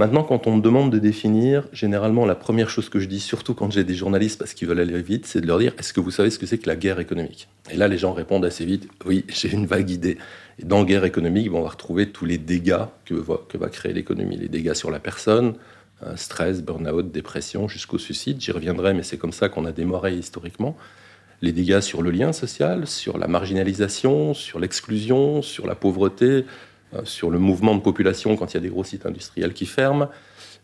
Maintenant, quand on me demande de définir, généralement, la première chose que je dis, surtout quand j'ai des journalistes parce qu'ils veulent aller vite, c'est de leur dire est-ce que vous savez ce que c'est que la guerre économique? Et là, les gens répondent assez vite oui, j'ai une vague idée. Et dans guerre économique, on va retrouver tous les dégâts que va, que va créer l'économie les dégâts sur la personne, euh, stress, burn-out, dépression, jusqu'au suicide. J'y reviendrai, mais c'est comme ça qu'on a démarré historiquement. Les dégâts sur le lien social, sur la marginalisation, sur l'exclusion, sur la pauvreté, sur le mouvement de population quand il y a des gros sites industriels qui ferment,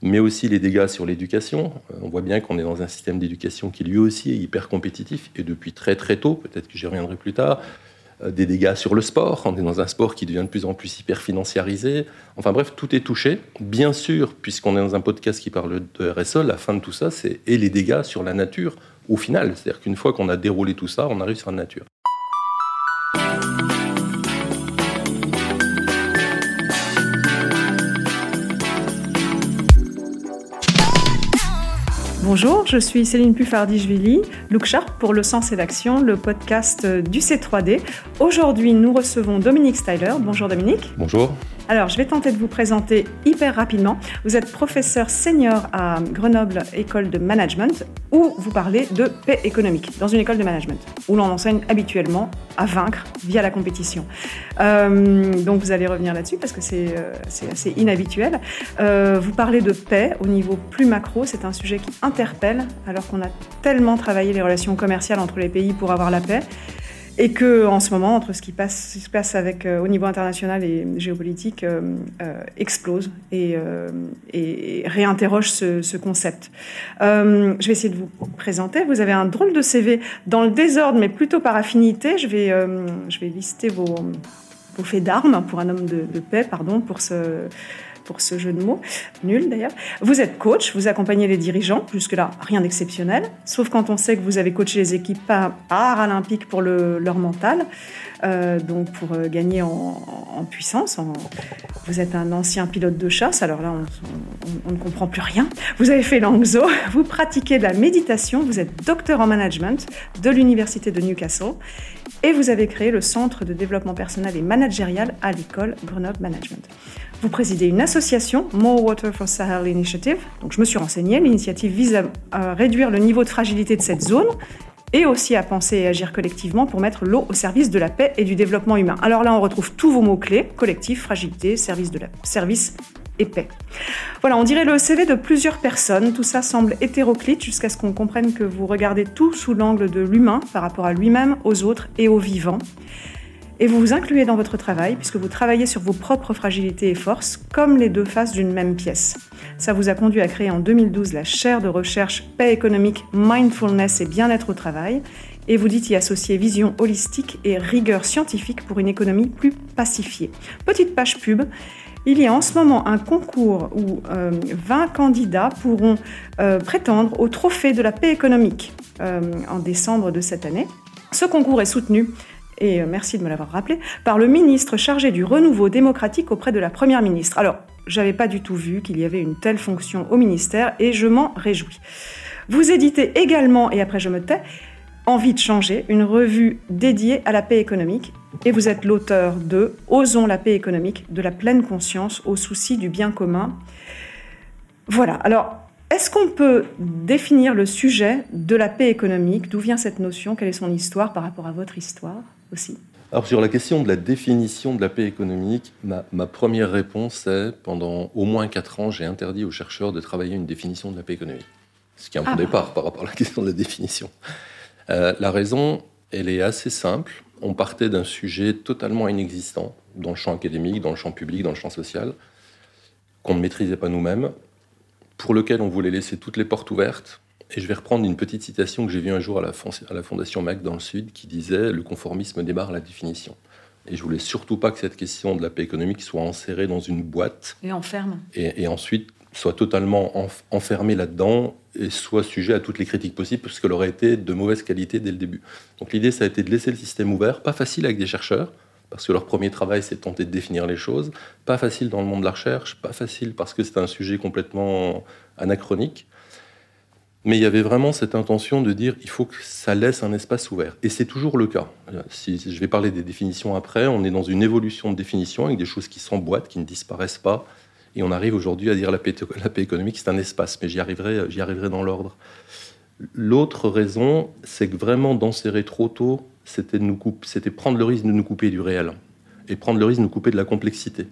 mais aussi les dégâts sur l'éducation. Euh, on voit bien qu'on est dans un système d'éducation qui lui aussi est hyper compétitif, et depuis très très tôt, peut-être que j'y reviendrai plus tard, euh, des dégâts sur le sport. On est dans un sport qui devient de plus en plus hyper financiarisé. Enfin bref, tout est touché. Bien sûr, puisqu'on est dans un podcast qui parle de RSE, la fin de tout ça, c'est et les dégâts sur la nature au final. C'est-à-dire qu'une fois qu'on a déroulé tout ça, on arrive sur la nature. Bonjour, je suis Céline Puffardi-Jvili, Look Sharp pour Le Sens et l'Action, le podcast du C3D. Aujourd'hui, nous recevons Dominique Styler. Bonjour Dominique. Bonjour. Alors, je vais tenter de vous présenter hyper rapidement. Vous êtes professeur senior à Grenoble École de Management, où vous parlez de paix économique, dans une école de management, où l'on enseigne habituellement à vaincre via la compétition. Euh, donc, vous allez revenir là-dessus parce que c'est euh, assez inhabituel. Euh, vous parlez de paix au niveau plus macro, c'est un sujet qui interpelle, alors qu'on a tellement travaillé les relations commerciales entre les pays pour avoir la paix et que en ce moment, entre ce qui, se passe avec, euh, au niveau international et géopolitique, euh, euh, explose et, réinterroge ce, ce concept. je vais essayer de vous présenter. Vous avez un drôle de CV dans le désordre, mais plutôt par affinité. Je vais, je vais lister vos, vos faits d'armes pour un homme de, de paix, pardon, pour ce pour ce jeu de mots, nul d'ailleurs. Vous êtes coach, vous accompagnez les dirigeants, jusque-là rien d'exceptionnel, sauf quand on sait que vous avez coaché les équipes paralympiques pour le, leur mental, euh, donc pour euh, gagner en, puissance. Vous êtes un ancien pilote de chasse, alors là on, ne comprend plus rien. Vous avez fait l'angzo, vous pratiquez de la méditation, vous êtes docteur en management de l'université de Newcastle et vous avez créé le centre de développement personnel et managérial à l'école Grenoble Management. Vous présidez une association, More Water for Sahel Initiative. Donc je me suis renseignée, l'initiative vise à, réduire le niveau de fragilité de cette zone et aussi à penser et agir collectivement pour mettre l'eau au service de la paix et du développement humain. Alors là, on retrouve tous vos mots-clés, collectif, fragilité, service, de la, service et paix. Voilà, on dirait le CV de plusieurs personnes. Tout ça semble hétéroclite jusqu'à ce qu'on comprenne que vous regardez tout sous l'angle de l'humain par rapport à lui-même, aux autres et aux vivants. Et vous vous incluez dans votre travail puisque vous travaillez sur vos propres fragilités et forces comme les deux faces d'une même pièce. Ça vous a conduit à créer en 2012 la chaire de recherche paix économique, mindfulness et bien-être au travail. Et vous dites y associer vision holistique et rigueur scientifique pour une économie plus pacifiée. Petite page pub. Il y a en ce moment un concours où 20 euh, candidats pourront euh, prétendre au trophée de la paix économique euh, en décembre de cette année. Ce concours est soutenu et euh, merci de me l'avoir rappelé, par le ministre chargé du renouveau démocratique auprès de la Première ministre. Alors, j'avais pas du tout vu qu'il y avait une telle fonction au ministère et je m'en réjouis. Vous éditez également, et après je me tais, Envie de changer, une revue dédiée à la paix économique, et vous êtes l'auteur de Osons la paix économique, de la pleine conscience au souci du bien commun. Voilà, alors est-ce qu'on peut définir le sujet de la paix économique? D'où vient cette notion? Quelle est son histoire par rapport à votre histoire? Aussi alors sur la question de la définition de la paix économique, ma, première réponse est, pendant au moins quatre ans, j'ai interdit aux chercheurs de travailler une définition de la paix économique. Ce qui est un bon ah. départ par rapport à la question de la définition. Euh, la raison, elle est assez simple. On partait d'un sujet totalement inexistant dans le champ académique, dans le champ public, dans le champ social, qu'on ne maîtrisait pas nous-mêmes, pour lequel on voulait laisser toutes les portes ouvertes, et je vais reprendre une petite citation que j'ai vue un jour à la, Fondation Mac dans le Sud qui disait Le conformisme démarre la définition. Et je voulais surtout pas que cette question de la paix économique soit enserrée dans une boîte. Et enferme. Et, ensuite soit totalement enfermée là-dedans et soit sujet à toutes les critiques possibles parce qu'elle aurait été de mauvaise qualité dès le début. Donc l'idée, ça a été de laisser le système ouvert, pas facile avec des chercheurs, parce que leur premier travail, c'est de tenter de définir les choses, pas facile dans le monde de la recherche, pas facile parce que c'est un sujet complètement anachronique. Mais il y avait vraiment cette intention de dire il faut que ça laisse un espace ouvert. Et c'est toujours le cas. Si je vais parler des définitions après, on est dans une évolution de définition avec des choses qui s'emboîtent, qui ne disparaissent pas, Et on arrive aujourd'hui à dire la paix, la paix économique, c'est un espace, mais j'y arriverai, j'y arriverai dans l'ordre. L'autre raison, c'est que vraiment d'enserrer trop tôt, c'était, nous c'était prendre le risque de nous couper du réel et prendre le risque de nous couper de la complexité.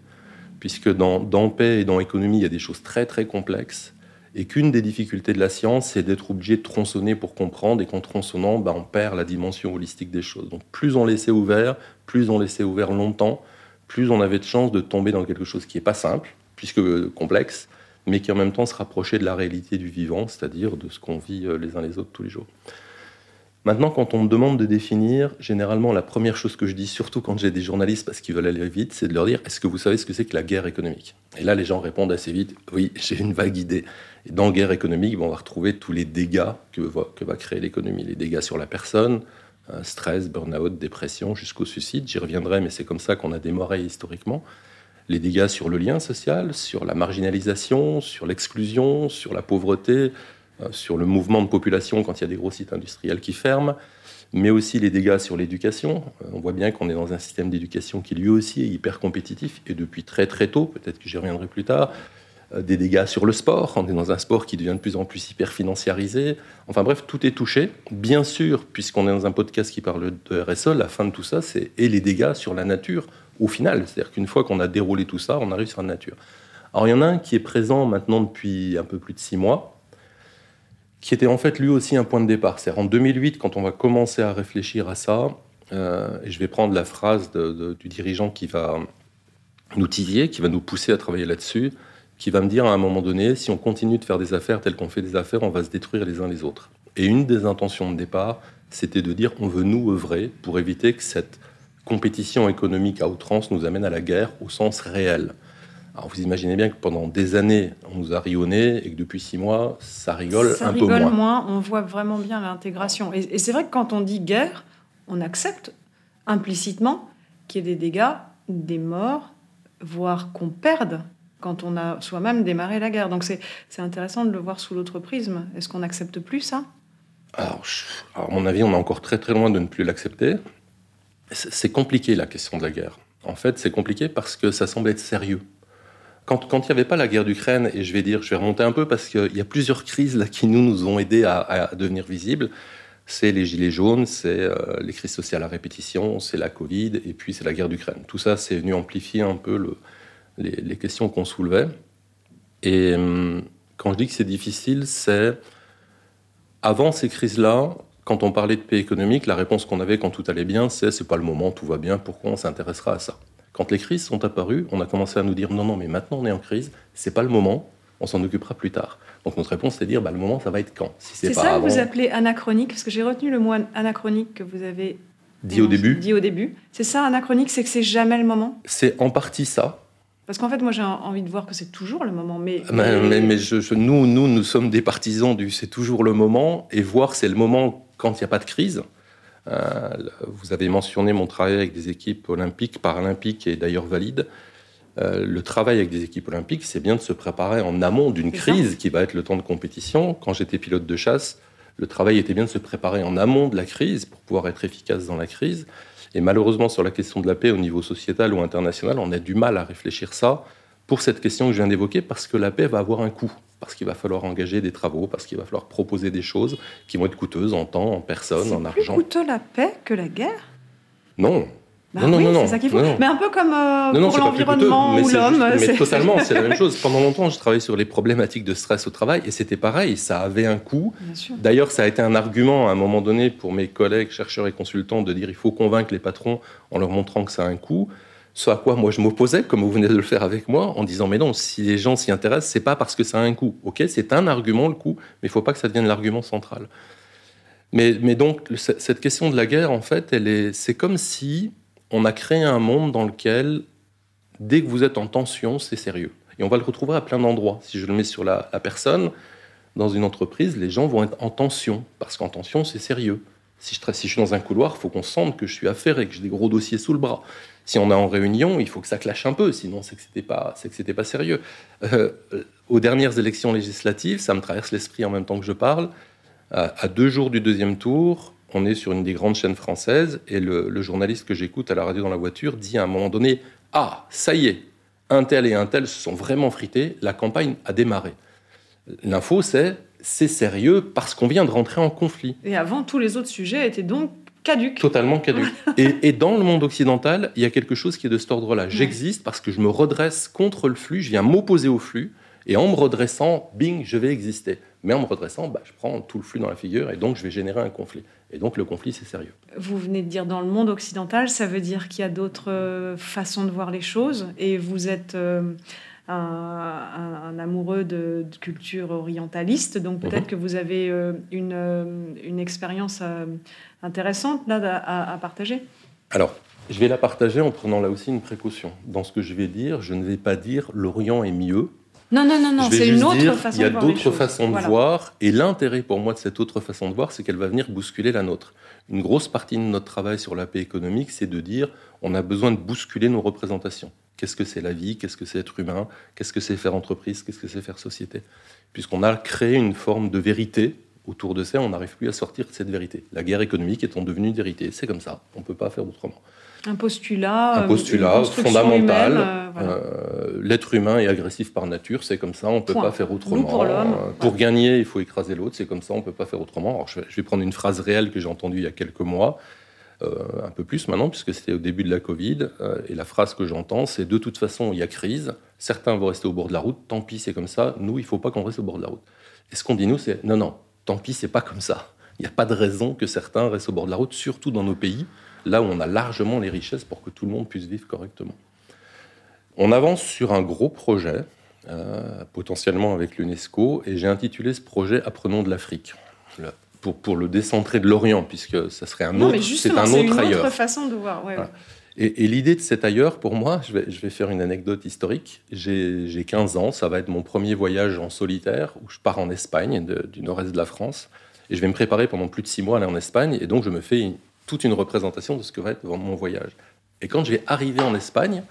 Puisque dans, dans paix et dans économie, il y a des choses très très complexes et qu'une des difficultés de la science, c'est d'être obligé de tronçonner pour comprendre, et qu'en tronçonnant, bah, on perd la dimension holistique des choses. Donc plus on laissait ouvert, plus on laissait ouvert longtemps, plus on avait de chances de tomber dans quelque chose qui n'est pas simple, puisque complexe, mais qui en même temps se rapprochait de la réalité du vivant, c'est-à-dire de ce qu'on vit euh, les uns les autres tous les jours. Maintenant, quand on me demande de définir, généralement, la première chose que je dis, surtout quand j'ai des journalistes parce qu'ils veulent aller vite, c'est de leur dire est-ce que vous savez ce que c'est que la guerre économique? Et là, les gens répondent assez vite oui, j'ai une vague idée. Et dans guerre économique, on va retrouver tous les dégâts que va, que va créer l'économie les dégâts sur la personne, euh, stress, burn-out, dépression, jusqu'au suicide. J'y reviendrai, mais c'est comme ça qu'on a démarré historiquement. Les dégâts sur le lien social, sur la marginalisation, sur l'exclusion, sur la pauvreté, sur le mouvement de population quand il y a des gros sites industriels qui ferment, mais aussi les dégâts sur l'éducation. Euh, on voit bien qu'on est dans un système d'éducation qui lui aussi est hyper compétitif, et depuis très très tôt, peut-être que j'y reviendrai plus tard, euh, des dégâts sur le sport. On est dans un sport qui devient de plus en plus hyper financiarisé. Enfin bref, tout est touché. Bien sûr, puisqu'on est dans un podcast qui parle de RSE, la fin de tout ça, c'est et les dégâts sur la nature au final. C'est-à-dire qu'une fois qu'on a déroulé tout ça, on arrive sur la nature. Alors il y en a un qui est présent maintenant depuis un peu plus de six mois, qui était en fait lui aussi un point de départ. C'est en 2008, quand on va commencer à réfléchir à ça, euh, et je vais prendre la phrase du dirigeant qui va nous titiller, qui va nous pousser à travailler là-dessus, qui va me dire à un moment donné, si on continue de faire des affaires telles qu'on fait des affaires, on va se détruire les uns les autres. Et une des intentions de départ, c'était de dire on veut nous œuvrer pour éviter que cette compétition économique à outrance nous amène à la guerre au sens réel. Alors vous imaginez bien que pendant des années, on nous a rionné et que depuis six mois, ça rigole un peu moins. moins. On voit vraiment bien l'intégration. Et, c'est vrai que quand on dit guerre, on accepte implicitement qu'il y ait des dégâts, des morts, voire qu'on perde quand on a soi-même démarré la guerre. Donc c'est intéressant de le voir sous l'autre prisme. Est-ce qu'on n'accepte plus ça? Alors, à mon avis, on est encore très très loin de ne plus l'accepter. C'est compliqué la question de la guerre. En fait, c'est compliqué parce que ça semble être sérieux quand, il n'y avait pas la guerre d'Ukraine, et je vais dire, je vais remonter un peu parce qu'il y a plusieurs crises qui nous, nous ont aidés à, devenir visibles. C'est les gilets jaunes, c'est euh, les crises sociales à répétition, c'est la Covid, et puis c'est la guerre d'Ukraine. Tout ça, c'est venu amplifier un peu le, les, questions qu'on soulevait. Et hum, quand je dis que c'est difficile, c'est avant ces crises-là, quand on parlait de paix économique, la réponse qu'on avait quand tout allait bien, c'est c'est pas le moment, tout va bien, pourquoi on s'intéressera à ça? Quand les crises sont apparues, on a commencé à nous dire non, non, mais maintenant on est en crise, c'est pas le moment, on s'en occupera plus tard. Donc notre réponse, c'est de dire bah, le moment, ça va être quand? Si C'est ça que vous appelez anachronique, parce que j'ai retenu le mot anachronique que vous avez dit au début. Dit au début. C'est ça, anachronique, c'est que c'est jamais le moment? C'est en partie ça. Parce qu'en fait, moi, j'ai envie de voir que c'est toujours le moment. Mais, mais, mais, je, nous, nous, nous sommes des partisans du c'est toujours le moment, et voir c'est le moment quand il n'y a pas de crise. Euh, vous avez mentionné mon travail avec des équipes olympiques, paralympiques et d'ailleurs valides. Euh, le travail avec des équipes olympiques, c'est bien de se préparer en amont d'une crise qui va être le temps de compétition. Quand j'étais pilote de chasse, le travail était bien de se préparer en amont de la crise pour pouvoir être efficace dans la crise. Et malheureusement, sur la question de la paix au niveau sociétal ou international, on a du mal à réfléchir ça pour cette question que je viens d'évoquer, parce que la paix va avoir un coût parce qu'il va falloir engager des travaux, parce qu'il va falloir proposer des choses qui vont être coûteuses en temps, en personne, en argent. C'est plus coûteux la paix que la guerre? Non. Bah non, oui, non, non, c'est ça qu'il faut. Mais un peu comme euh, pour l'environnement ou l'homme. Mais totalement, c'est la même chose. Pendant longtemps, je travaillais sur les problématiques de stress au travail et c'était pareil, ça avait un coût. D'ailleurs, ça a été un argument à un moment donné pour mes collègues, chercheurs et consultants de dire il faut convaincre les patrons en leur montrant que ça a un coût. Ce à quoi moi je m'opposais, comme vous venez de le faire avec moi, en disant mais non, si les gens s'y intéressent, c'est pas parce que ça a un coût. Ok, c'est un argument le coût, mais il faut pas que ça devienne l'argument central. Mais, donc cette question de la guerre, en fait, elle est, c'est comme si on a créé un monde dans lequel dès que vous êtes en tension, c'est sérieux. Et on va le retrouver à plein d'endroits. Si je le mets sur la, la personne, dans une entreprise, les gens vont être en tension parce qu'en tension, c'est sérieux. Si je, si je, suis dans un couloir, il faut qu'on sente que je suis affairé, que j'ai des gros dossiers sous le bras. Si on est en réunion, il faut que ça clash un peu, sinon c'est que c'était pas, c'est que c'était pas sérieux. Euh, aux dernières élections législatives, ça me traverse l'esprit en même temps que je parle. À, deux jours du deuxième tour, on est sur une des grandes chaînes françaises et le, journaliste que j'écoute à la radio dans la voiture dit à un moment donné Ah, ça y est, un tel et un tel se sont vraiment frités, la campagne a démarré. L'info, c'est c'est sérieux parce qu'on vient de rentrer en conflit. Et avant, tous les autres sujets étaient donc caduques. Totalement caduques. et, dans le monde occidental, il y a quelque chose qui est de cet ordre-là. J'existe parce que je me redresse contre le flux, je viens m'opposer au flux, et en me redressant, bing, je vais exister. Mais en me redressant, bah, je prends tout le flux dans la figure, et donc je vais générer un conflit. Et donc le conflit, c'est sérieux. Vous venez de dire dans le monde occidental, ça veut dire qu'il y a d'autres euh, façons de voir les choses, et vous êtes... Euh, un, amoureux de, culture orientaliste, donc peut-être mhm. que vous avez euh, une, euh, une expérience euh, intéressante là à, partager. Alors, je vais la partager en prenant là aussi une précaution. Dans ce que je vais dire, je ne vais pas dire l'Orient est mieux. Non, non, non, non, c'est une autre façon de voir. Il y a d'autres façons de voir, et l'intérêt pour moi de cette autre façon de voir, c'est qu'elle va venir bousculer la nôtre. Une grosse partie de notre travail sur la paix économique, c'est de dire on a besoin de bousculer nos représentations. Qu'est-ce que c'est la vie? Qu'est-ce que c'est être humain? Qu'est-ce que c'est faire entreprise? Qu'est-ce que c'est faire société? Puisqu'on a créé une forme de vérité autour de ça, on n'arrive plus à sortir de cette vérité. La guerre économique étant devenue une vérité. C'est comme ça, on ne peut pas faire autrement. Un postulat, un postulat fondamental. Euh, euh, l'être humain est agressif par nature, c'est comme ça, on ne peut pas faire autrement. pour gagner, il faut écraser l'autre, c'est comme ça, on ne peut pas faire autrement. Alors, je vais prendre une phrase réelle que j'ai entendue il y a quelques mois. Euh, un peu plus maintenant, puisque c'était au début de la Covid. Euh, et la phrase que j'entends, c'est de toute façon, il y a crise, certains vont rester au bord de la route, tant pis, c'est comme ça, nous, il ne faut pas qu'on reste au bord de la route. Et ce qu'on dit, nous, c'est non, non, tant pis, c'est pas comme ça. Il n'y a pas de raison que certains restent au bord de la route, surtout dans nos pays, là où on a largement les richesses pour que tout le monde puisse vivre correctement. On avance sur un gros projet, euh, potentiellement avec l'UNESCO, et j'ai intitulé ce projet Apprenons de l'Afrique pour, le décentrer de l'Orient, puisque ça serait un autre, c'est un autre ailleurs. Autre façon de voir. Et, l'idée de cet ailleurs, pour moi, je vais, je vais faire une anecdote historique. J'ai 15 ans, ça va être mon premier voyage en solitaire, où je pars en Espagne, du nord-est de la France, et je vais me préparer pendant plus de 6 mois à aller en Espagne, et donc je me fais toute une représentation de ce que va être mon voyage. Et quand je vais arriver en Espagne,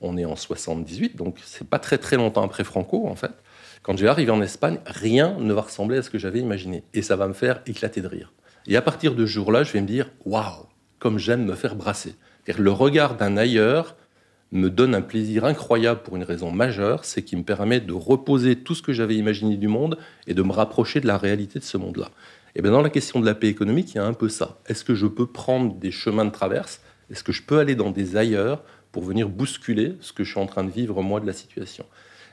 on est en 78, donc c'est pas très très longtemps après Franco, en fait. Quand je vais arriver en Espagne, rien ne va ressembler à ce que j'avais imaginé. Et ça va me faire éclater de rire. Et à partir de ce jour-là, je vais me dire Waouh, comme j'aime me faire brasser. Le regard d'un ailleurs me donne un plaisir incroyable pour une raison majeure c'est qu'il me permet de reposer tout ce que j'avais imaginé du monde et de me rapprocher de la réalité de ce monde-là. Et bien dans la question de la paix économique, il y a un peu ça. Est-ce que je peux prendre des chemins de traverse? Est-ce que je peux aller dans des ailleurs pour venir bousculer ce que je suis en train de vivre moi de la situation?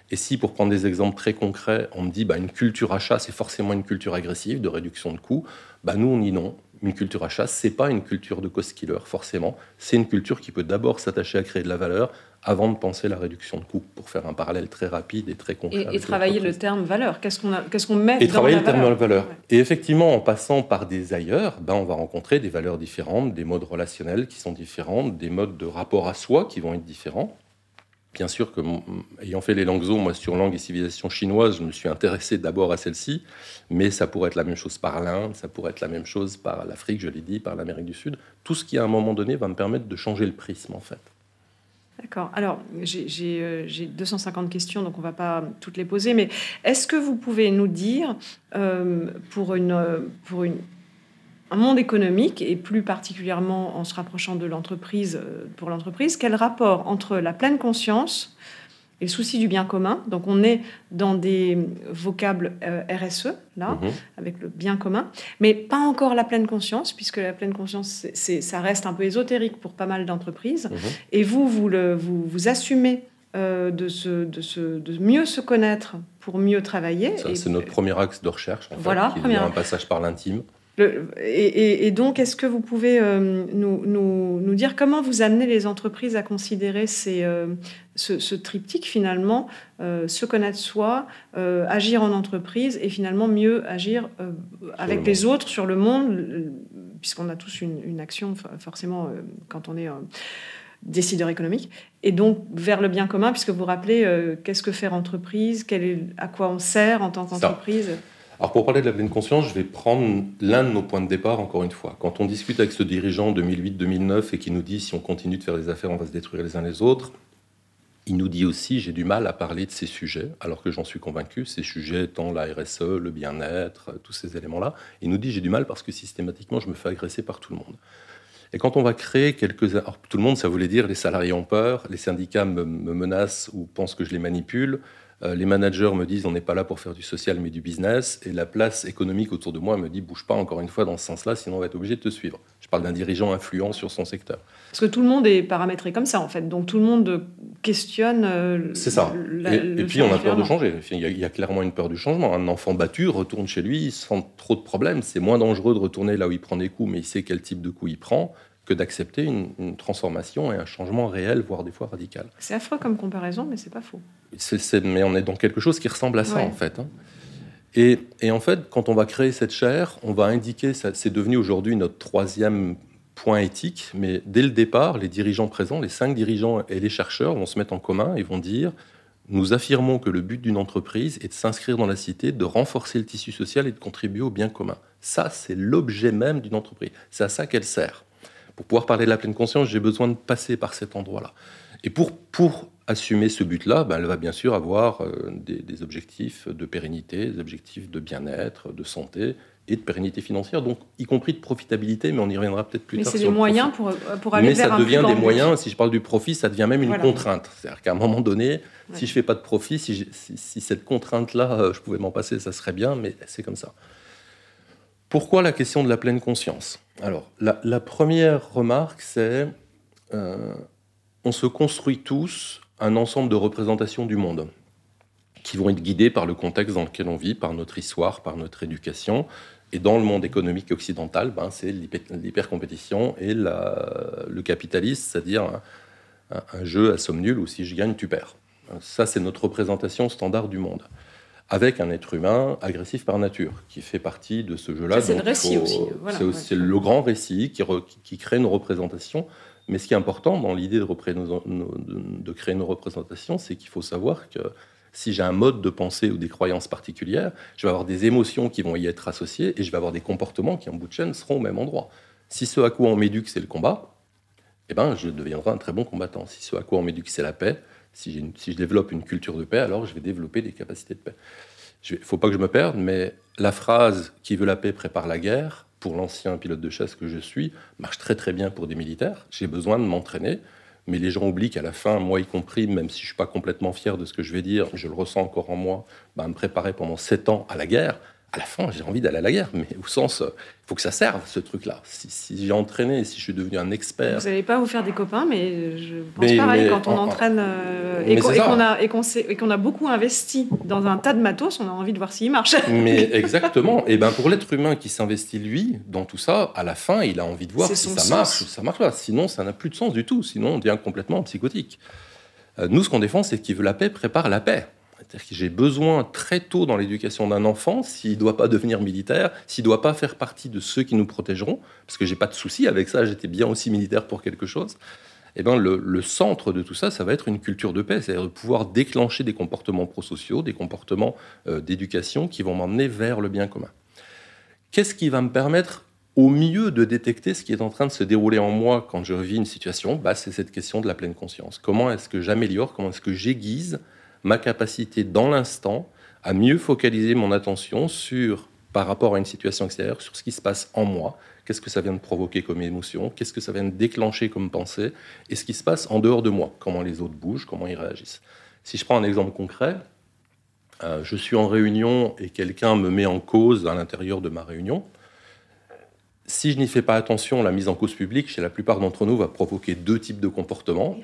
Et si, pour prendre des exemples très concrets, on me dit bah, une culture achat, c'est forcément une culture agressive de réduction de coûts, bah, nous on dit non. Une culture achat, c'est pas une culture de cost killer forcément. C'est une culture qui peut d'abord s'attacher à créer de la valeur avant de penser la réduction de coûts, pour faire un parallèle très rapide et très concret. Et, travailler le terme valeur. Qu'est-ce qu'on qu'est-ce qu'on met et travailler le terme valeur. valeur. Et effectivement, en passant par des ailleurs, ben, on va rencontrer des valeurs différentes, des modes relationnels qui sont différents, des modes de rapport à soi qui vont être différents bien sûr que, ayant fait les langues zo, moi sur langue et civilisation chinoise, je me suis intéressé d'abord à celle-ci, mais ça pourrait être la même chose par l'Inde, ça pourrait être la même chose par l'Afrique, je l'ai dit, par l'Amérique du Sud. Tout ce qui, à un moment donné, va me permettre de changer le prisme, en fait. D'accord. Alors, j'ai 250 euh, questions, donc on ne va pas toutes les poser, mais est-ce que vous pouvez nous dire, euh, pour, une, pour une, un monde économique, et plus particulièrement en se rapprochant de l'entreprise, euh, pour l'entreprise, quel rapport entre la pleine conscience et le souci du bien commun? Donc on est dans des vocables euh, RSE, là, mhm. avec le bien commun, mais pas encore la pleine conscience, puisque la pleine conscience, c'est, ça reste un peu ésotérique pour pas mal d'entreprises. Mhm. Et vous, vous, le, vous, vous assumez euh, de, se, de, se, de mieux se connaître pour mieux travailler. c'est notre premier axe de recherche, en voilà, fait, qui est un passage par l'intime et, donc, est-ce que vous pouvez euh, nous, nous, dire comment vous amenez les entreprises à considérer ces, euh, ce, triptyque finalement, euh, se connaître soi, agir en entreprise et finalement mieux agir avec les autres sur le monde, puisqu'on a tous une, une action forcément quand on est décideur économique, et donc vers le bien commun, puisque vous rappelez qu'est-ce que faire entreprise, quel est, à quoi on sert en tant qu'entreprise? Alors pour parler de la pleine conscience, je vais prendre l'un de nos points de départ encore une fois. Quand on discute avec ce dirigeant 2008-2009 et qui nous dit si on continue de faire des affaires, on va se détruire les uns les autres, il nous dit aussi j'ai du mal à parler de ces sujets, alors que j'en suis convaincu, ces sujets étant la RSE, le bien-être, tous ces éléments-là. Il nous dit j'ai du mal parce que systématiquement je me fais agresser par tout le monde. Et quand on va créer quelques... Alors, tout le monde, ça voulait dire les salariés ont peur, les syndicats me, me menacent ou pensent que je les manipule, euh, les managers me disent on n'est pas là pour faire du social mais du business, et la place économique autour de moi me dit bouge pas encore une fois dans ce sens-là, sinon on va être obligé de te suivre. Je parle d'un dirigeant influent sur son secteur. Parce que tout le monde est paramétré comme ça en fait, donc tout le monde questionne. Euh, C'est ça. et, puis on a peur de changer. Il y, a, clairement une peur du changement. Un enfant battu retourne chez lui sans trop de problèmes. C'est moins dangereux de retourner là où il prend des coups, mais il sait quel type de coups il prend que d'accepter une, transformation et un changement réel, voire des fois radical. C'est affreux comme comparaison, mais c'est pas faux. mais on est dans quelque chose qui ressemble à ça, en fait. Hein. Et, et, en fait, quand on va créer cette chaire, on va indiquer, c'est devenu aujourd'hui notre troisième point éthique, mais dès le départ, les dirigeants présents, les cinq dirigeants et les chercheurs vont se mettre en commun et vont dire nous affirmons que le but d'une entreprise est de s'inscrire dans la cité, de renforcer le tissu social et de contribuer au bien commun. Ça, c'est l'objet même d'une entreprise. C'est à ça qu'elle sert pour pouvoir parler de la pleine conscience, j'ai besoin de passer par cet endroit-là. Et pour, pour assumer ce but-là, ben, elle va bien sûr avoir euh, des, objectifs de pérennité, des objectifs de bien-être, de santé et de pérennité financière, donc y compris de profitabilité, mais on y reviendra peut-être plus mais tard. Mais c'est des moyens pour, pour aller mais vers ça devient des moyens, si je parle du profit, ça devient même une contrainte. C'est-à-dire qu'à un moment donné, si je fais pas de profit, si, si cette contrainte-là, euh, je pouvais m'en passer, ça serait bien, mais c'est comme ça. Pourquoi la question de la pleine conscience? Alors, la, première remarque, c'est euh, on se construit tous un ensemble de représentations du monde qui vont être guidées par le contexte dans lequel on vit, par notre histoire, par notre éducation. Et dans le monde économique occidental, ben, c'est l'hypercompétition et le capitalisme, c'est-à-dire un, un, jeu à somme nulle où si je gagne, tu perds. Ça, c'est notre représentation standard du monde avec un être humain agressif par nature, qui fait partie de ce jeu-là. C'est le récit aussi. c'est le grand récit qui, qui, crée nos représentations. Mais ce qui est important dans l'idée de, de, créer nos représentations, c'est qu'il faut savoir que si j'ai un mode de pensée ou des croyances particulières, je vais avoir des émotions qui vont y être associées et je vais avoir des comportements qui, en bout de chaîne, seront au même endroit. Si ce à quoi on m'éduque, c'est le combat, eh ben, je deviendrai un très bon combattant. Si ce à quoi on m'éduque, c'est la paix, si, je développe une culture de paix, alors je vais développer des capacités de paix. Il ne faut pas que je me perde, mais la phrase qui veut la paix prépare la guerre, pour l'ancien pilote de chasse que je suis, marche très très bien pour des militaires. J'ai besoin de m'entraîner, mais les gens oublient qu'à la fin, moi y compris, même si je ne suis pas complètement fier de ce que je vais dire, je le ressens encore en moi, bah, me préparer pendant sept ans à la guerre, à la fin, j'ai envie d'aller à la guerre, mais au sens, il faut que ça serve, ce truc-là. Si, j'ai entraîné, si je suis devenu un expert... Vous n'allez pas vous faire des copains, mais je pense pareil, quand on entraîne euh, et qu'on a, et qu'on a beaucoup investi dans un tas de matos, on a envie de voir s'il marche. mais exactement. Et ben pour l'être humain qui s'investit, lui, dans tout ça, à la fin, il a envie de voir si ça marche ou ça marche pas. Sinon, ça n'a plus de sens du tout. Sinon, on devient complètement psychotique. Euh, nous, ce qu'on défend, c'est qu'il veut la paix, prépare la paix. C'est-à-dire que j'ai besoin très tôt dans l'éducation d'un enfant, s'il ne doit pas devenir militaire, s'il ne doit pas faire partie de ceux qui nous protégeront, parce que j'ai pas de souci avec ça, j'étais bien aussi militaire pour quelque chose. Eh ben le, centre de tout ça, ça va être une culture de paix, c'est-à-dire de pouvoir déclencher des comportements prosociaux, des comportements euh, d'éducation qui vont m'emmener vers le bien commun. Qu'est-ce qui va me permettre au mieux de détecter ce qui est en train de se dérouler en moi quand je vis une situation? Bah, C'est cette question de la pleine conscience. Comment est-ce que j'améliore, comment est-ce que j'aiguise ma capacité dans l'instant à mieux focaliser mon attention sur, par rapport à une situation extérieure, sur ce qui se passe en moi, qu'est-ce que ça vient de provoquer comme émotion, qu'est-ce que ça vient de déclencher comme pensée, et ce qui se passe en dehors de moi, comment les autres bougent, comment ils réagissent. Si je prends un exemple concret, euh, je suis en réunion et quelqu'un me met en cause à l'intérieur de ma réunion. Si je n'y fais pas attention, la mise en cause publique, chez la plupart d'entre nous, va provoquer deux types de comportements.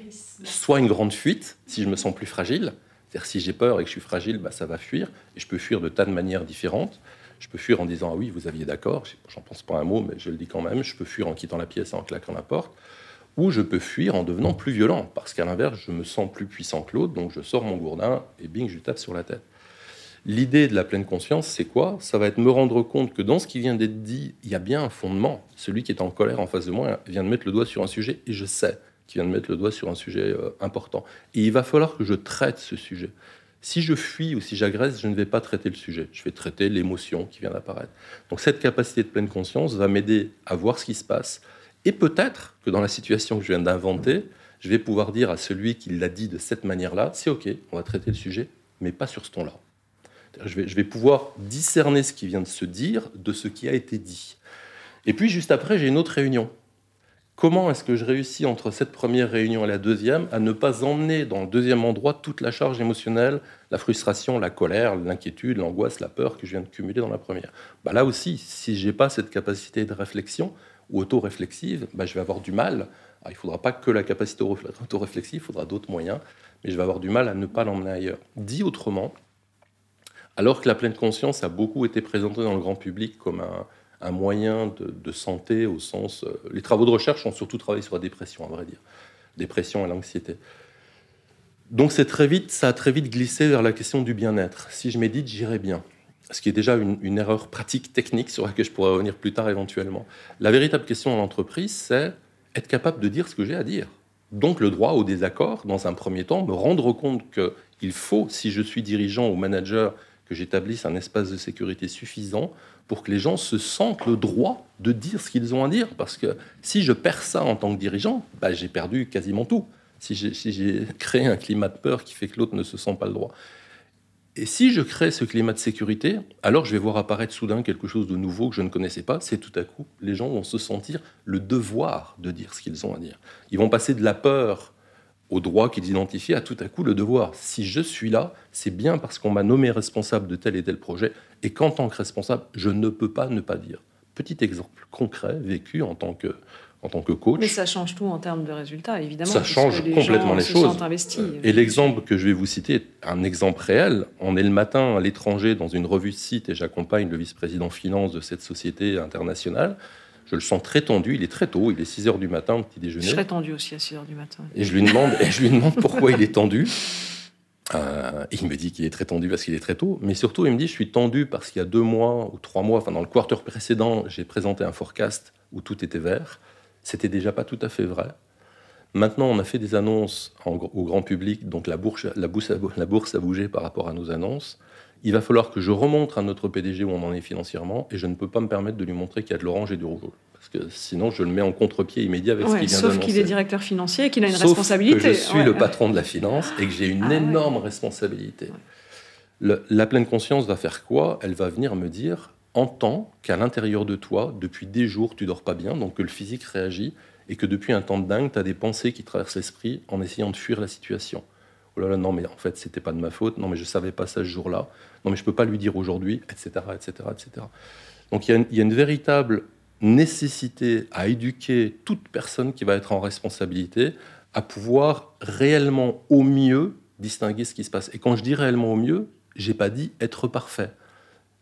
Soit une grande fuite, si je me sens plus fragile, c'est-à-dire si j'ai peur et que je suis fragile, bah, ça va fuir. Et je peux fuir de tas de manières différentes. Je peux fuir en disant ah oui, vous aviez d'accord. J'en pense pas un mot, mais je le dis quand même. Je peux fuir en quittant la pièce en claquant la porte. Ou je peux fuir en devenant plus violent, parce qu'à l'inverse, je me sens plus puissant que l'autre, donc je sors mon gourdin et bing, je lui tape sur la tête. L'idée de la pleine conscience, c'est quoi? Ça va être me rendre compte que dans ce qui vient d'être dit, il y a bien un fondement. Celui qui est en colère en face de moi vient de mettre le doigt sur un sujet et je sais qui vient de mettre le doigt sur un sujet euh, important. Et il va falloir que je traite ce sujet. Si je fuis ou si j'agresse, je ne vais pas traiter le sujet. Je vais traiter l'émotion qui vient d'apparaître. Donc cette capacité de pleine conscience va m'aider à voir ce qui se passe. Et peut-être que dans la situation que je viens d'inventer, je vais pouvoir dire à celui qui l'a dit de cette manière-là, c'est OK, on va traiter le sujet, mais pas sur ce ton-là. Je vais, je vais pouvoir discerner ce qui vient de se dire de ce qui a été dit. Et puis juste après, j'ai une autre réunion comment est-ce que je réussis entre cette première réunion et la deuxième à ne pas emmener dans le deuxième endroit toute la charge émotionnelle, la frustration, la colère, l'inquiétude, l'angoisse, la peur que je viens de cumuler dans la première? Bah Là aussi, si je n'ai pas cette capacité de réflexion ou auto-réflexive, bah, je vais avoir du mal. il ne faudra pas que la capacité auto-réflexive, il faudra d'autres moyens, mais je vais avoir du mal à ne pas l'emmener ailleurs. Dit autrement, alors que la pleine conscience a beaucoup été présentée dans le grand public comme un, un moyen de, santé au sens... Euh, les travaux de recherche ont surtout travaillé sur la dépression, à vrai dire. Dépression et l'anxiété. Donc c'est très vite, ça a très vite glissé vers la question du bien-être. Si je médite, j'irai bien. Ce qui est déjà une, erreur pratique, technique, sur laquelle je pourrais revenir plus tard éventuellement. La véritable question en entreprise, c'est être capable de dire ce que j'ai à dire. Donc le droit au désaccord, dans un premier temps, me rendre compte qu'il faut, si je suis dirigeant ou manager, que j'établisse un espace de sécurité suffisant pour que les gens se sentent le droit de dire ce qu'ils ont à dire. Parce que si je perds ça en tant que dirigeant, bah, j'ai perdu quasiment tout. Si j'ai créé un climat de peur qui fait que l'autre ne se sent pas le droit. Et si je crée ce climat de sécurité, alors je vais voir apparaître soudain quelque chose de nouveau que je ne connaissais pas. C'est tout à coup, les gens vont se sentir le devoir de dire ce qu'ils ont à dire. Ils vont passer de la peur au droit qu'ils identifient à tout à coup le devoir. Si je suis là, c'est bien parce qu'on m'a nommé responsable de tel et tel projet, et qu'en tant que responsable, je ne peux pas ne pas dire. Petit exemple concret, vécu en tant que, en tant que coach. Mais ça change tout en termes de résultats, évidemment. Ça change complètement les choses. Et l'exemple que je vais vous citer est un exemple réel. On est le matin à l'étranger dans une revue de site et j'accompagne le vice-président finance de cette société internationale. Je le sens très tendu, il est très tôt, il est 6 heures du matin au petit déjeuner. Je serais tendu aussi à 6 heures du matin. Et je lui demande, et je lui demande pourquoi il est tendu. Euh, il me dit qu'il est très tendu parce qu'il est très tôt, mais surtout il me dit je suis tendu parce qu'il y a deux mois ou trois mois, enfin dans le quarter précédent, j'ai présenté un forecast où tout était vert. C'était déjà pas tout à fait vrai. Maintenant, on a fait des annonces au grand public, donc la bourse, la, bourse la bourse a bougé par rapport à nos annonces il va falloir que je remonte à notre PDG où on en est financièrement et je ne peux pas me permettre de lui montrer qu'il y a de l'orange et du rouge. Parce que sinon, je le mets en contre-pied immédiat avec ce qu'il vient d'annoncer. Sauf qu'il est directeur financier et qu'il a une responsabilité. Que je suis le patron de la finance et que j'ai une ah énorme responsabilité. la pleine conscience va faire quoi? Elle va venir me dire entends qu'à l'intérieur de toi, depuis des jours, tu dors pas bien, donc que le physique réagit et que depuis un temps de dingue, tu as des pensées qui traversent l'esprit en essayant de fuir la situation. Oh là là, non, mais en fait, c'était pas de ma faute. Non, mais je savais pas ça ce jour-là. Non, mais je peux pas lui dire aujourd'hui, etc., etc., etc. Donc il y, a une, véritable nécessité à éduquer toute personne qui va être en responsabilité à pouvoir réellement au mieux distinguer ce qui se passe. Et quand je dis réellement au mieux, j'ai pas dit être parfait.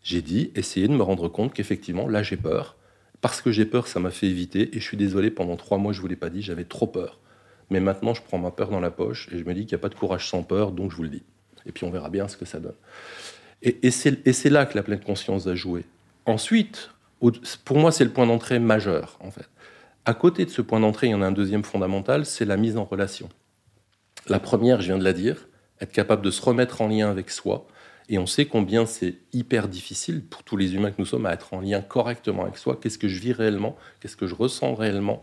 J'ai dit essayer de me rendre compte qu'effectivement, là, j'ai peur. Parce que j'ai peur, ça m'a fait éviter. Et je suis désolé, pendant trois mois, je vous l'ai pas dit, j'avais trop peur. Mais maintenant, je prends ma peur dans la poche et je me dis qu'il n'y a pas de courage sans peur, donc je vous le dis. Et puis on verra bien ce que ça donne. Et, et c'est là que la pleine conscience a joué. Ensuite, pour moi, c'est le point d'entrée majeur, en fait. À côté de ce point d'entrée, il y en a un deuxième fondamental, c'est la mise en relation. La première, je viens de la dire, être capable de se remettre en lien avec soi. Et on sait combien c'est hyper difficile pour tous les humains que nous sommes à être en lien correctement avec soi. Qu'est-ce que je vis réellement? Qu'est-ce que je ressens réellement?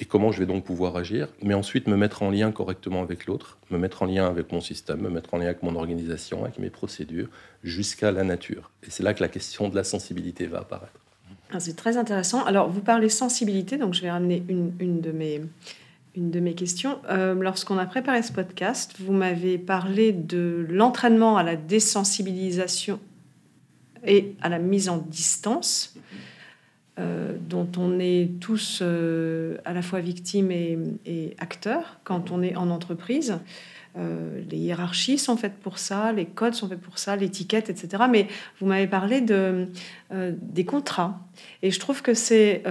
Et comment je vais donc pouvoir agir, mais ensuite me mettre en lien correctement avec l'autre, me mettre en lien avec mon système, me mettre en lien avec mon organisation, avec mes procédures, jusqu'à la nature. Et c'est là que la question de la sensibilité va apparaître. Ah, c'est très intéressant. Alors, vous parlez sensibilité, donc je vais ramener une, une de, mes, une de mes questions. Euh, lorsqu'on a préparé ce podcast, vous m'avez parlé de l'entraînement à la désensibilisation et à la mise en distance. Euh, dont on est tous euh, à la fois victimes et, acteurs quand on est en entreprise. Euh, les hiérarchies sont faites pour ça, les codes sont faits pour ça, l'étiquette, etc. Mais vous m'avez parlé de, des contrats. Et je trouve que c'est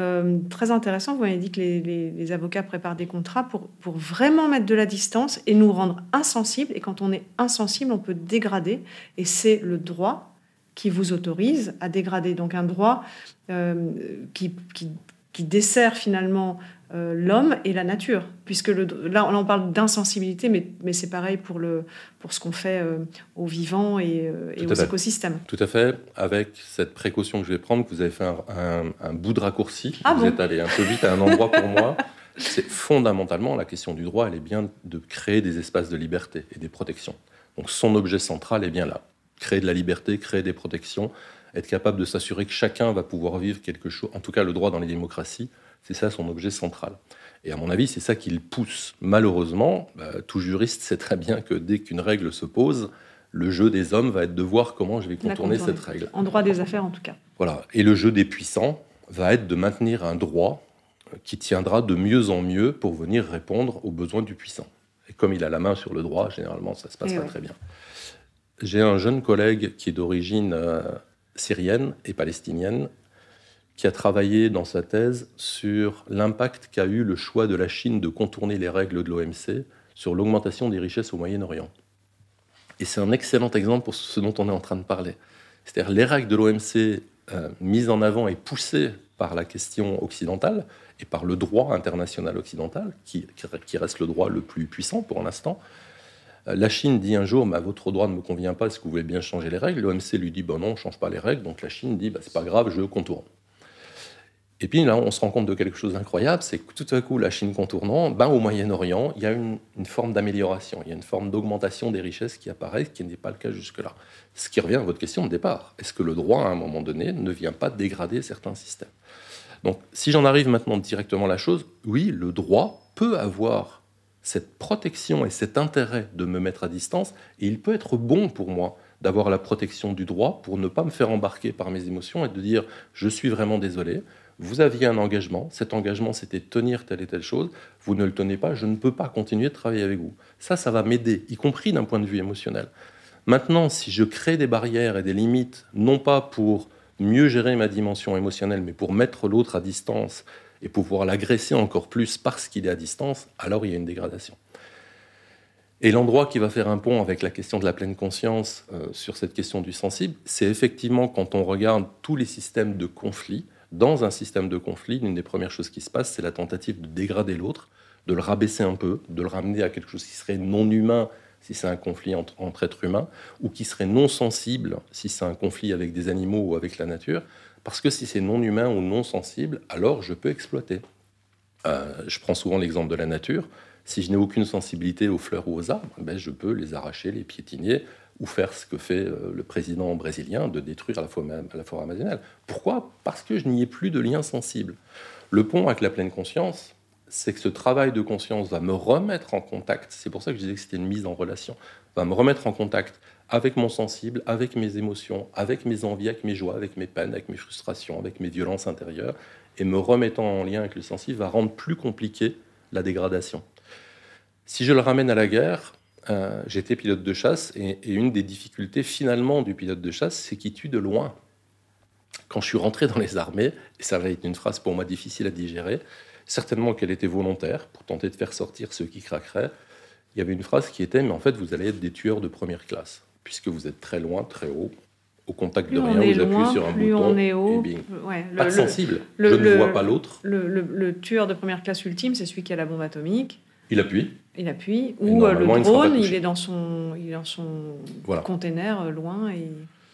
très intéressant. Vous m'avez dit que les, les, avocats préparent des contrats pour, pour vraiment mettre de la distance et nous rendre insensibles. Et quand on est insensible, on peut dégrader. Et c'est le droit qui vous autorise à dégrader. Donc un droit euh, qui, qui, dessert finalement euh, l'homme et la nature. Puisque le, là, on parle d'insensibilité, mais, mais c'est pareil pour, le, pour ce qu'on fait euh, aux vivants et, aux écosystèmes. Tout à fait. Avec cette précaution que je vais prendre, vous avez fait un, bout de raccourci. Ah vous êtes allé un peu vite à un endroit pour moi. C'est fondamentalement la question du droit, elle est bien de créer des espaces de liberté et des protections. Donc son objet central est bien là créer de la liberté, créer des protections, être capable de s'assurer que chacun va pouvoir vivre quelque chose, en tout cas le droit dans les démocraties, C'est ça son objet central. Et à mon avis, c'est ça qui le pousse. Malheureusement, bah, tout juriste sait très bien que dès qu'une règle se pose, le jeu des hommes va être de voir comment je vais contourner cette règle. En droit des affaires, en tout cas. Voilà. Et le jeu des puissants va être de maintenir un droit qui tiendra de mieux en mieux pour venir répondre aux besoins du puissant. Et comme il a la main sur le droit, généralement, ça se passe pas très bien. J'ai un jeune collègue qui est d'origine euh, syrienne et palestinienne qui a travaillé dans sa thèse sur l'impact qu'a eu le choix de la Chine de contourner les règles de l'OMC sur l'augmentation des richesses au Moyen-Orient. Et c'est un excellent exemple pour ce dont on est en train de parler. C'est-à-dire les règles de l'OMC euh, mises en avant et poussées par la question occidentale et par le droit international occidental, qui, reste le droit le plus puissant pour l'instant, la Chine dit un jour, votre droit ne me convient pas, est-ce que vous voulez bien changer les règles? L'OMC lui dit, bon non, on ne change pas les règles. Donc la Chine dit, bah, c'est pas grave, je contourne. Et puis là, on se rend compte de quelque chose d'incroyable, c'est que tout à coup, la Chine contournant, ben, au Moyen-Orient, il y a une, forme d'amélioration, il y a une forme d'augmentation des richesses qui apparaît, qui n'est pas le cas jusque-là. Ce qui revient à votre question de départ. Est-ce que le droit, à un moment donné, ne vient pas dégrader certains systèmes? Donc, si j'en arrive maintenant directement à la chose, oui, le droit peut avoir cette protection et cet intérêt de me mettre à distance, et il peut être bon pour moi d'avoir la protection du droit pour ne pas me faire embarquer par mes émotions et de dire je suis vraiment désolé, vous aviez un engagement, cet engagement c'était tenir telle et telle chose, vous ne le tenez pas, je ne peux pas continuer de travailler avec vous. Ça, ça va m'aider, y compris d'un point de vue émotionnel. Maintenant, si je crée des barrières et des limites, non pas pour mieux gérer ma dimension émotionnelle, mais pour mettre l'autre à distance et pouvoir l'agresser encore plus parce qu'il est à distance, alors il y a une dégradation. Et l'endroit qui va faire un pont avec la question de la pleine conscience euh, sur cette question du sensible, c'est effectivement quand on regarde tous les systèmes de conflit, dans un système de conflit, l'une des premières choses qui se passe, c'est la tentative de dégrader l'autre, de le rabaisser un peu, de le ramener à quelque chose qui serait non humain si c'est un conflit entre, êtres humains, ou qui serait non sensible si c'est un conflit avec des animaux ou avec la nature, parce que si c'est non humain ou non sensible, alors je peux exploiter. Euh, je prends souvent l'exemple de la nature. Si je n'ai aucune sensibilité aux fleurs ou aux arbres, ben je peux les arracher, les piétiner, ou faire ce que fait euh, le président brésilien, de détruire la forêt, la forêt amazonienne. Pourquoi? Parce que je n'y ai plus de lien sensible. Le pont avec la pleine conscience, c'est que ce travail de conscience va me remettre en contact, c'est pour ça que je disais que c'était une mise en relation, va me remettre en contact avec mon sensible, avec mes émotions, avec mes envies, avec mes joies, avec mes peines, avec mes frustrations, avec mes violences intérieures, et me remettant en lien avec le sensible va rendre plus compliqué la dégradation. Si je le ramène à la guerre, euh, j'étais pilote de chasse et, une des difficultés finalement du pilote de chasse, c'est qu'il tue de loin. Quand je suis rentré dans les armées, et ça va être une phrase pour moi difficile à digérer, certainement qu'elle était volontaire pour tenter de faire sortir ceux qui craqueraient, il y avait une phrase qui était mais en fait vous allez être des tueurs de première classe puisque vous êtes très loin, très haut, au contact de rien, vous appuyez sur un bouton et bing. pas sensible, je ne vois pas l'autre. le tueur de première classe ultime, c'est celui qui a la bombe atomique il appuie. Il appuie. Ou euh, le drone, il, est dans son, il est dans son container euh, loin. Et...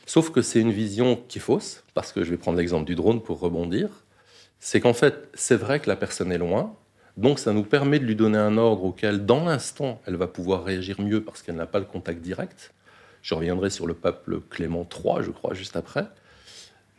Sauf que c'est une vision qui est fausse, parce que je vais prendre l'exemple du drone pour rebondir. C'est qu'en fait, c'est vrai que la personne est loin, donc ça nous permet de lui donner un ordre auquel, dans l'instant, elle va pouvoir réagir mieux parce qu'elle n'a pas le contact direct. Je reviendrai sur le pape Clément III, je crois, juste après.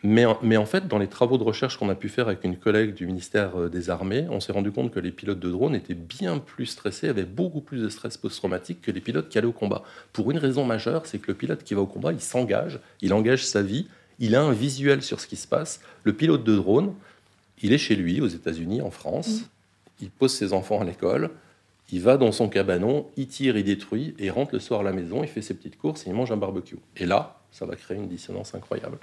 Mais, en fait, dans les travaux de recherche qu'on a pu faire avec une collègue du ministère euh, des Armées, on s'est rendu compte que les pilotes de drones étaient bien plus stressés, avaient beaucoup plus de stress post-traumatique que les pilotes qui allaient au combat. Pour une raison majeure, c'est que le pilote qui va au combat, il s'engage, il engage sa vie, il a un visuel sur ce qui se passe. Le pilote de drone, il est chez lui, aux États-Unis, en France, mmh. il pose ses enfants à l'école, il va dans son cabanon, il tire, il détruit, et rentre le soir à la maison, il fait ses petites courses et il mange un barbecue. Et là, ça va créer une dissonance incroyable.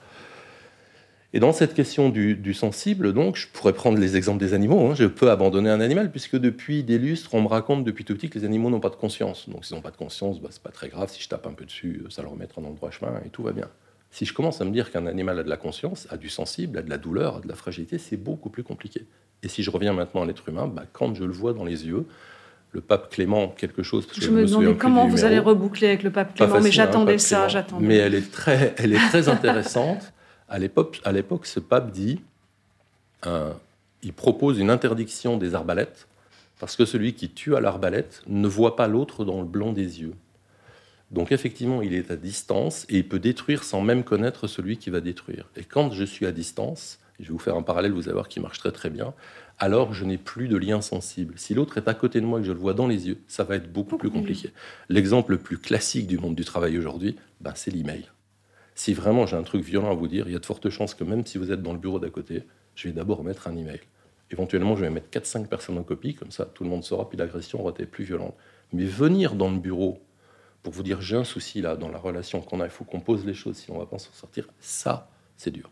Et dans cette question du, sensible, donc, je pourrais prendre les exemples des animaux. Hein. Je peux abandonner un animal, puisque depuis des lustres, on me raconte depuis tout petit que les animaux n'ont pas de conscience. Donc, s'ils n'ont pas de conscience, bah, c'est pas très grave. Si je tape un peu dessus, ça leur remettra dans le droit chemin et tout va bien. Si je commence à me dire qu'un animal a de la conscience, a du sensible, a de la douleur, a de la fragilité, c'est beaucoup plus compliqué. Et si je reviens maintenant à l'être humain, bah, quand je le vois dans les yeux, le pape Clément quelque chose. je, me, demandais comment vous allez reboucler avec le pape Clément, mais j'attendais ça, j'attendais. Mais elle est très, elle est très intéressante. À l'époque, à l'époque, ce pape dit, euh, il propose une interdiction des arbalètes parce que celui qui tue à l'arbalète ne voit pas l'autre dans le blanc des yeux. Donc effectivement, il est à distance et il peut détruire sans même connaître celui qui va détruire. Et quand je suis à distance, je vais vous faire un parallèle, vous allez voir qui marche très très bien, alors je n'ai plus de lien sensible. Si l'autre est à côté de moi et que je le vois dans les yeux, ça va être beaucoup, plus compliqué. L'exemple le plus classique du monde du travail aujourd'hui, ben, c'est l'email. Si vraiment j'ai un truc violent à vous dire, il y a de fortes chances que même si vous êtes dans le bureau d'à côté, je vais d'abord mettre un email. Éventuellement, je vais mettre 4-5 personnes en copie, comme ça tout le monde saura, puis l'agression aura été plus violente. Mais venir dans le bureau pour vous dire j'ai un souci là dans la relation qu'on a, il faut qu'on pose les choses, sinon on va pas s'en sortir, ça, c'est dur.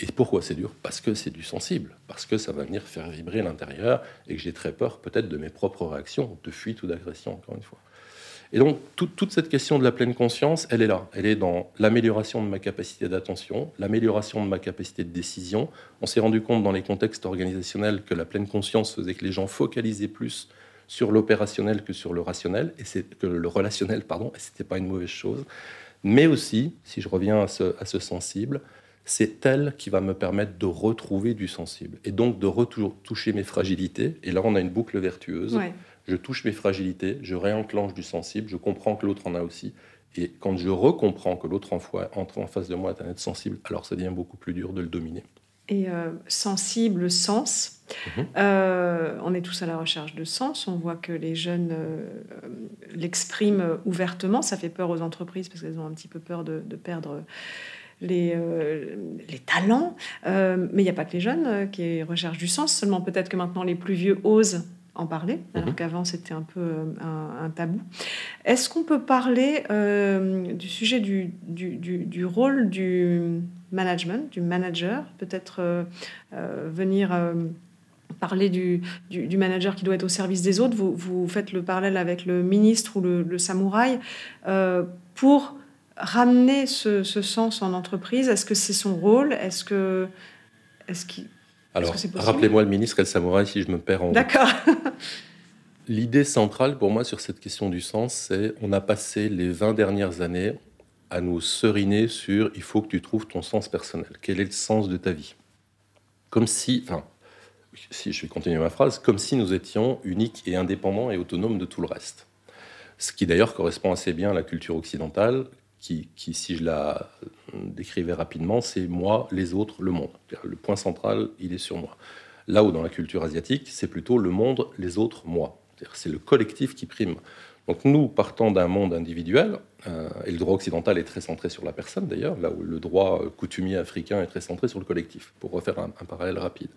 Et pourquoi c'est dur? Parce que c'est du sensible, parce que ça va venir faire vibrer l'intérieur et que j'ai très peur peut-être de mes propres réactions, de fuite ou d'agression, encore une fois. Et donc, toute cette question de la pleine conscience, elle est là. Elle est dans l'amélioration de ma capacité d'attention, l'amélioration de ma capacité de décision. On s'est rendu compte dans les contextes organisationnels que la pleine conscience faisait que les gens focalisaient plus sur l'opérationnel que sur le rationnel, et c'est que le relationnel, pardon, c'était pas une mauvaise chose. Mais aussi, si je reviens à ce sensible, c'est elle qui va me permettre de retrouver du sensible et donc de retoucher mes fragilités. Et là, on a une boucle vertueuse. Je touche mes fragilités, je réenclenche du sensible, je comprends que l'autre en a aussi. Et quand je recomprends que l'autre en, en face de moi est un être sensible, alors ça devient beaucoup plus dur de le dominer et euh, sensible sens. Mhm. Euh, on est tous à la recherche de sens. On voit que les jeunes euh, l'expriment ouvertement. Ça fait peur aux entreprises parce qu'elles ont un petit peu peur de, perdre les, les talents. mais il n'y a pas que les jeunes qui recherchent du sens. Seulement peut-être que maintenant les plus vieux osent en parler, alors mhm. qu'avant c'était un peu un, tabou. Est-ce qu'on peut parler du sujet du, du, du rôle du management, du manager, peut-être euh, euh, venir euh, parler du, du, manager qui doit être au service des autres? Vous, vous faites le parallèle avec le ministre ou le, samouraï pour ramener ce, sens en entreprise? Est-ce que c'est son rôle? Est-ce que est-ce qu'il alors, rappelez-moi le ministre et le samouraï si je me perds en. D'accord. L'idée centrale pour moi sur cette question du sens, c'est on a passé les 20 dernières années à nous seriner sur il faut que tu trouves ton sens personnel. Quel est le sens de ta vie? Comme si, enfin, si je vais continuer ma phrase, comme si nous étions uniques et indépendants et autonomes de tout le reste. Ce qui d'ailleurs correspond assez bien à la culture occidentale, qui, si je la décrivais rapidement, c'est moi, les autres, le monde. Le point central, il est sur moi. Là où dans la culture asiatique, c'est plutôt le monde, les autres, moi. C'est le collectif qui prime. Donc nous, partant d'un monde individuel, euh, et le droit occidental est très centré sur la personne d'ailleurs, là où le droit coutumier africain est très centré sur le collectif, pour refaire un, parallèle rapide.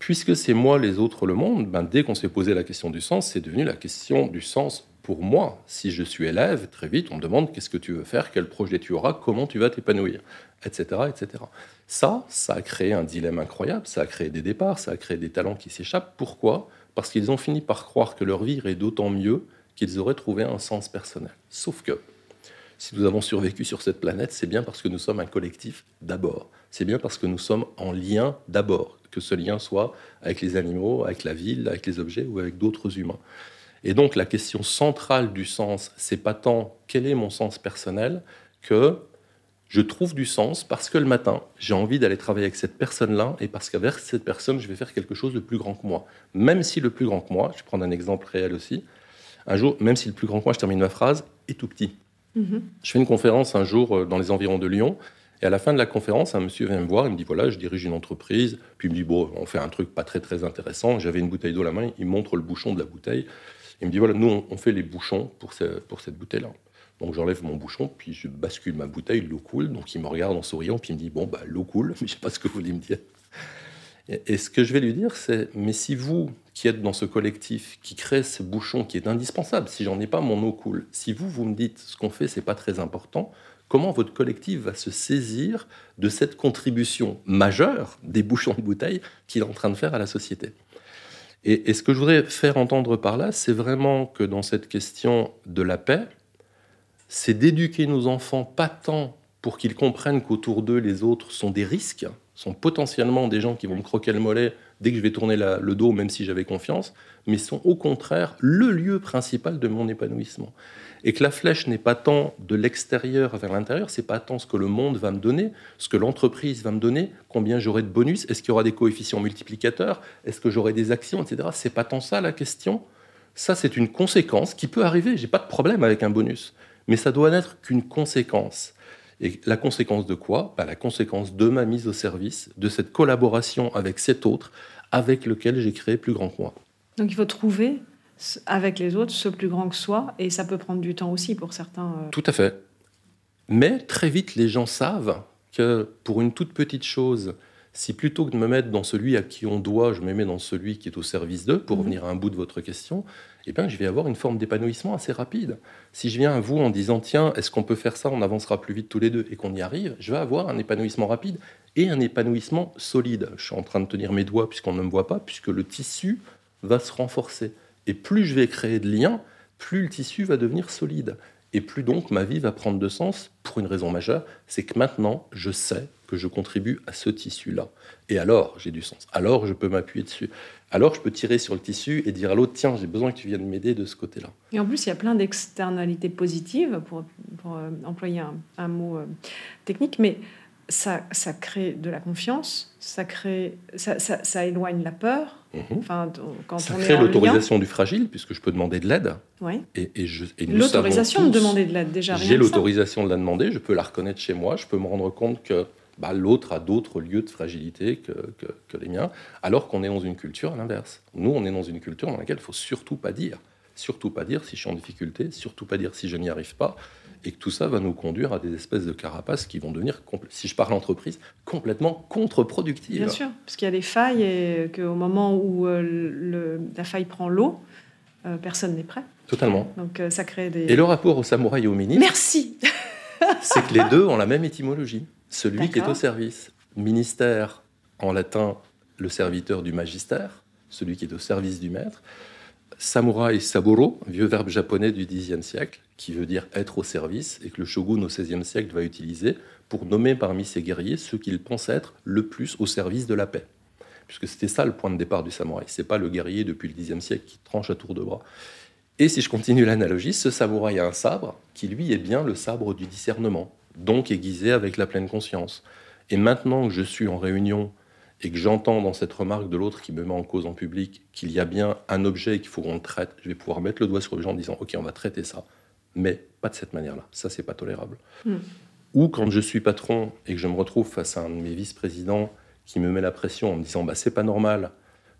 Puisque c'est moi, les autres, le monde, ben, dès qu'on s'est posé la question du sens, c'est devenu la question du sens pour moi. Si je suis élève, très vite, on me demande qu'est-ce que tu veux faire, quel projet tu auras, comment tu vas t'épanouir, etc., etc. Ça, ça a créé un dilemme incroyable, ça a créé des départs, ça a créé des talents qui s'échappent. Pourquoi? Parce qu'ils ont fini par croire que leur vie irait d'autant mieux qu'ils auraient trouvé un sens personnel. Sauf que, si nous avons survécu sur cette planète, c'est bien parce que nous sommes un collectif d'abord. C'est bien parce que nous sommes en lien d'abord, que ce lien soit avec les animaux, avec la ville, avec les objets ou avec d'autres humains. Et donc la question centrale du sens, c'est pas tant quel est mon sens personnel que je trouve du sens parce que le matin, j'ai envie d'aller travailler avec cette personne-là et parce qu'avec cette personne, je vais faire quelque chose de plus grand que moi. Même si le plus grand que moi, je vais prendre un exemple réel aussi, un jour, même si le plus grand que moi, je termine ma phrase, est tout petit. Mhm. Je fais une conférence un jour euh, dans les environs de Lyon. Et à la fin de la conférence, un monsieur vient me voir, il me dit voilà, je dirige une entreprise. Puis il me dit bon, on fait un truc pas très très intéressant. J'avais une bouteille d'eau à la main, il montre le bouchon de la bouteille. Il me dit voilà, nous on fait les bouchons pour, pour cette bouteille-là. Donc j'enlève mon bouchon, puis je bascule ma bouteille, l'eau coule. Donc il me regarde en souriant, puis il me dit bon bah l'eau coule, mais je sais pas ce que vous voulez me dire. Et, ce que je vais lui dire, c'est mais si vous qui êtes dans ce collectif, qui crée ce bouchon qui est indispensable, si j'en ai pas, mon eau coule. Si vous, vous me dites ce qu'on fait, c'est pas très important, comment votre collectif va se saisir de cette contribution majeure des bouchons de bouteille qu'il est en train de faire à la société? Et, ce que je voudrais faire entendre par là, c'est vraiment que dans cette question de la paix, c'est d'éduquer nos enfants pas tant pour qu'ils comprennent qu'autour d'eux, les autres sont des risques, sont potentiellement des gens qui vont me croquer le mollet dès que je vais tourner le dos, même si j'avais confiance, mais sont au contraire le lieu principal de mon épanouissement. Et que la flèche n'est pas tant de l'extérieur vers l'intérieur, c'est pas tant ce que le monde va me donner, ce que l'entreprise va me donner, combien j'aurai de bonus, est-ce qu'il y aura des coefficients multiplicateurs, est-ce que j'aurai des actions, etc. C'est pas tant ça la question. Ça, c'est une conséquence qui peut arriver. J'ai pas de problème avec un bonus, mais ça doit n'être qu'une conséquence. Et la conséquence de quoi? Bah, La conséquence de ma mise au service, de cette collaboration avec cet autre, avec lequel j'ai créé plus grand que moi. Donc il faut trouver avec les autres ce plus grand que soi, et ça peut prendre du temps aussi pour certains. Euh. Tout à fait. Mais très vite, les gens savent que pour une toute petite chose, si plutôt que de me mettre dans celui à qui on doit, je me mets dans celui qui est au service d'eux, pour revenir à un bout de votre question, eh bien, je vais avoir une forme d'épanouissement assez rapide. Si je viens à vous en disant, tiens, est-ce qu'on peut faire ça, on avancera plus vite tous les deux, et qu'on y arrive, je vais avoir un épanouissement rapide et un épanouissement solide. Je suis en train de tenir mes doigts puisqu'on ne me voit pas, puisque le tissu va se renforcer. Et plus je vais créer de liens, plus le tissu va devenir solide. Et plus donc ma vie va prendre de sens pour une raison majeure, c'est que maintenant je sais que je contribue à ce tissu-là. Et alors j'ai du sens. Alors je peux m'appuyer dessus. Alors je peux tirer sur le tissu et dire à l'autre, tiens, j'ai besoin que tu viennes m'aider de ce côté-là. Et en plus, il y a plein d'externalités positives, pour, euh, employer un, mot euh, technique, mais ça, ça, crée de la confiance, ça, crée, ça, ça, éloigne la peur. Mhm. Enfin, quand ça crée l'autorisation du fragile, puisque je peux demander de l'aide. Oui. Et, et, et l'autorisation de demander de l'aide, déjà. J'ai l'autorisation de la demander, je peux la reconnaître chez moi, je peux me rendre compte que bah, l'autre a d'autres lieux de fragilité que, que, que les miens, alors qu'on est dans une culture à l'inverse. Nous, on est dans une culture dans laquelle il faut surtout pas dire. Surtout pas dire si je suis en difficulté, surtout pas dire si je n'y arrive pas et que tout ça va nous conduire à des espèces de carapaces qui vont devenir, si je parle entreprise, complètement contre-productives. Bien sûr, parce qu'il y a des failles et qu'au moment où euh, le, la faille prend l'eau, euh, personne n'est prêt. Totalement. Donc euh, ça crée des... Et le rapport au samouraï et au ministre Merci C'est que les deux ont la même étymologie. Celui qui est au service. Ministère, en latin, le serviteur du magistère, celui qui est au service du maître samouraï saburo, vieux verbe japonais du Xe siècle, qui veut dire être au service, et que le shogun au XVIe siècle va utiliser pour nommer parmi ses guerriers ceux qu'il pense être le plus au service de la paix. Puisque c'était ça le point de départ du samouraï. C'est pas le guerrier depuis le Xe siècle qui tranche à tour de bras. Et si je continue l'analogie, ce samouraï a un sabre qui, lui, est bien le sabre du discernement, donc aiguisé avec la pleine conscience. Et maintenant que je suis en réunion et que j'entends dans cette remarque de l'autre qui me met en cause en public qu'il y a bien un objet qu'il faut qu'on traite, je vais pouvoir mettre le doigt sur le gens en disant ok on va traiter ça, mais pas de cette manière-là, ça c'est pas tolérable. Hmm. Ou quand je suis patron et que je me retrouve face à un de mes vice-présidents qui me met la pression en me disant bah c'est pas normal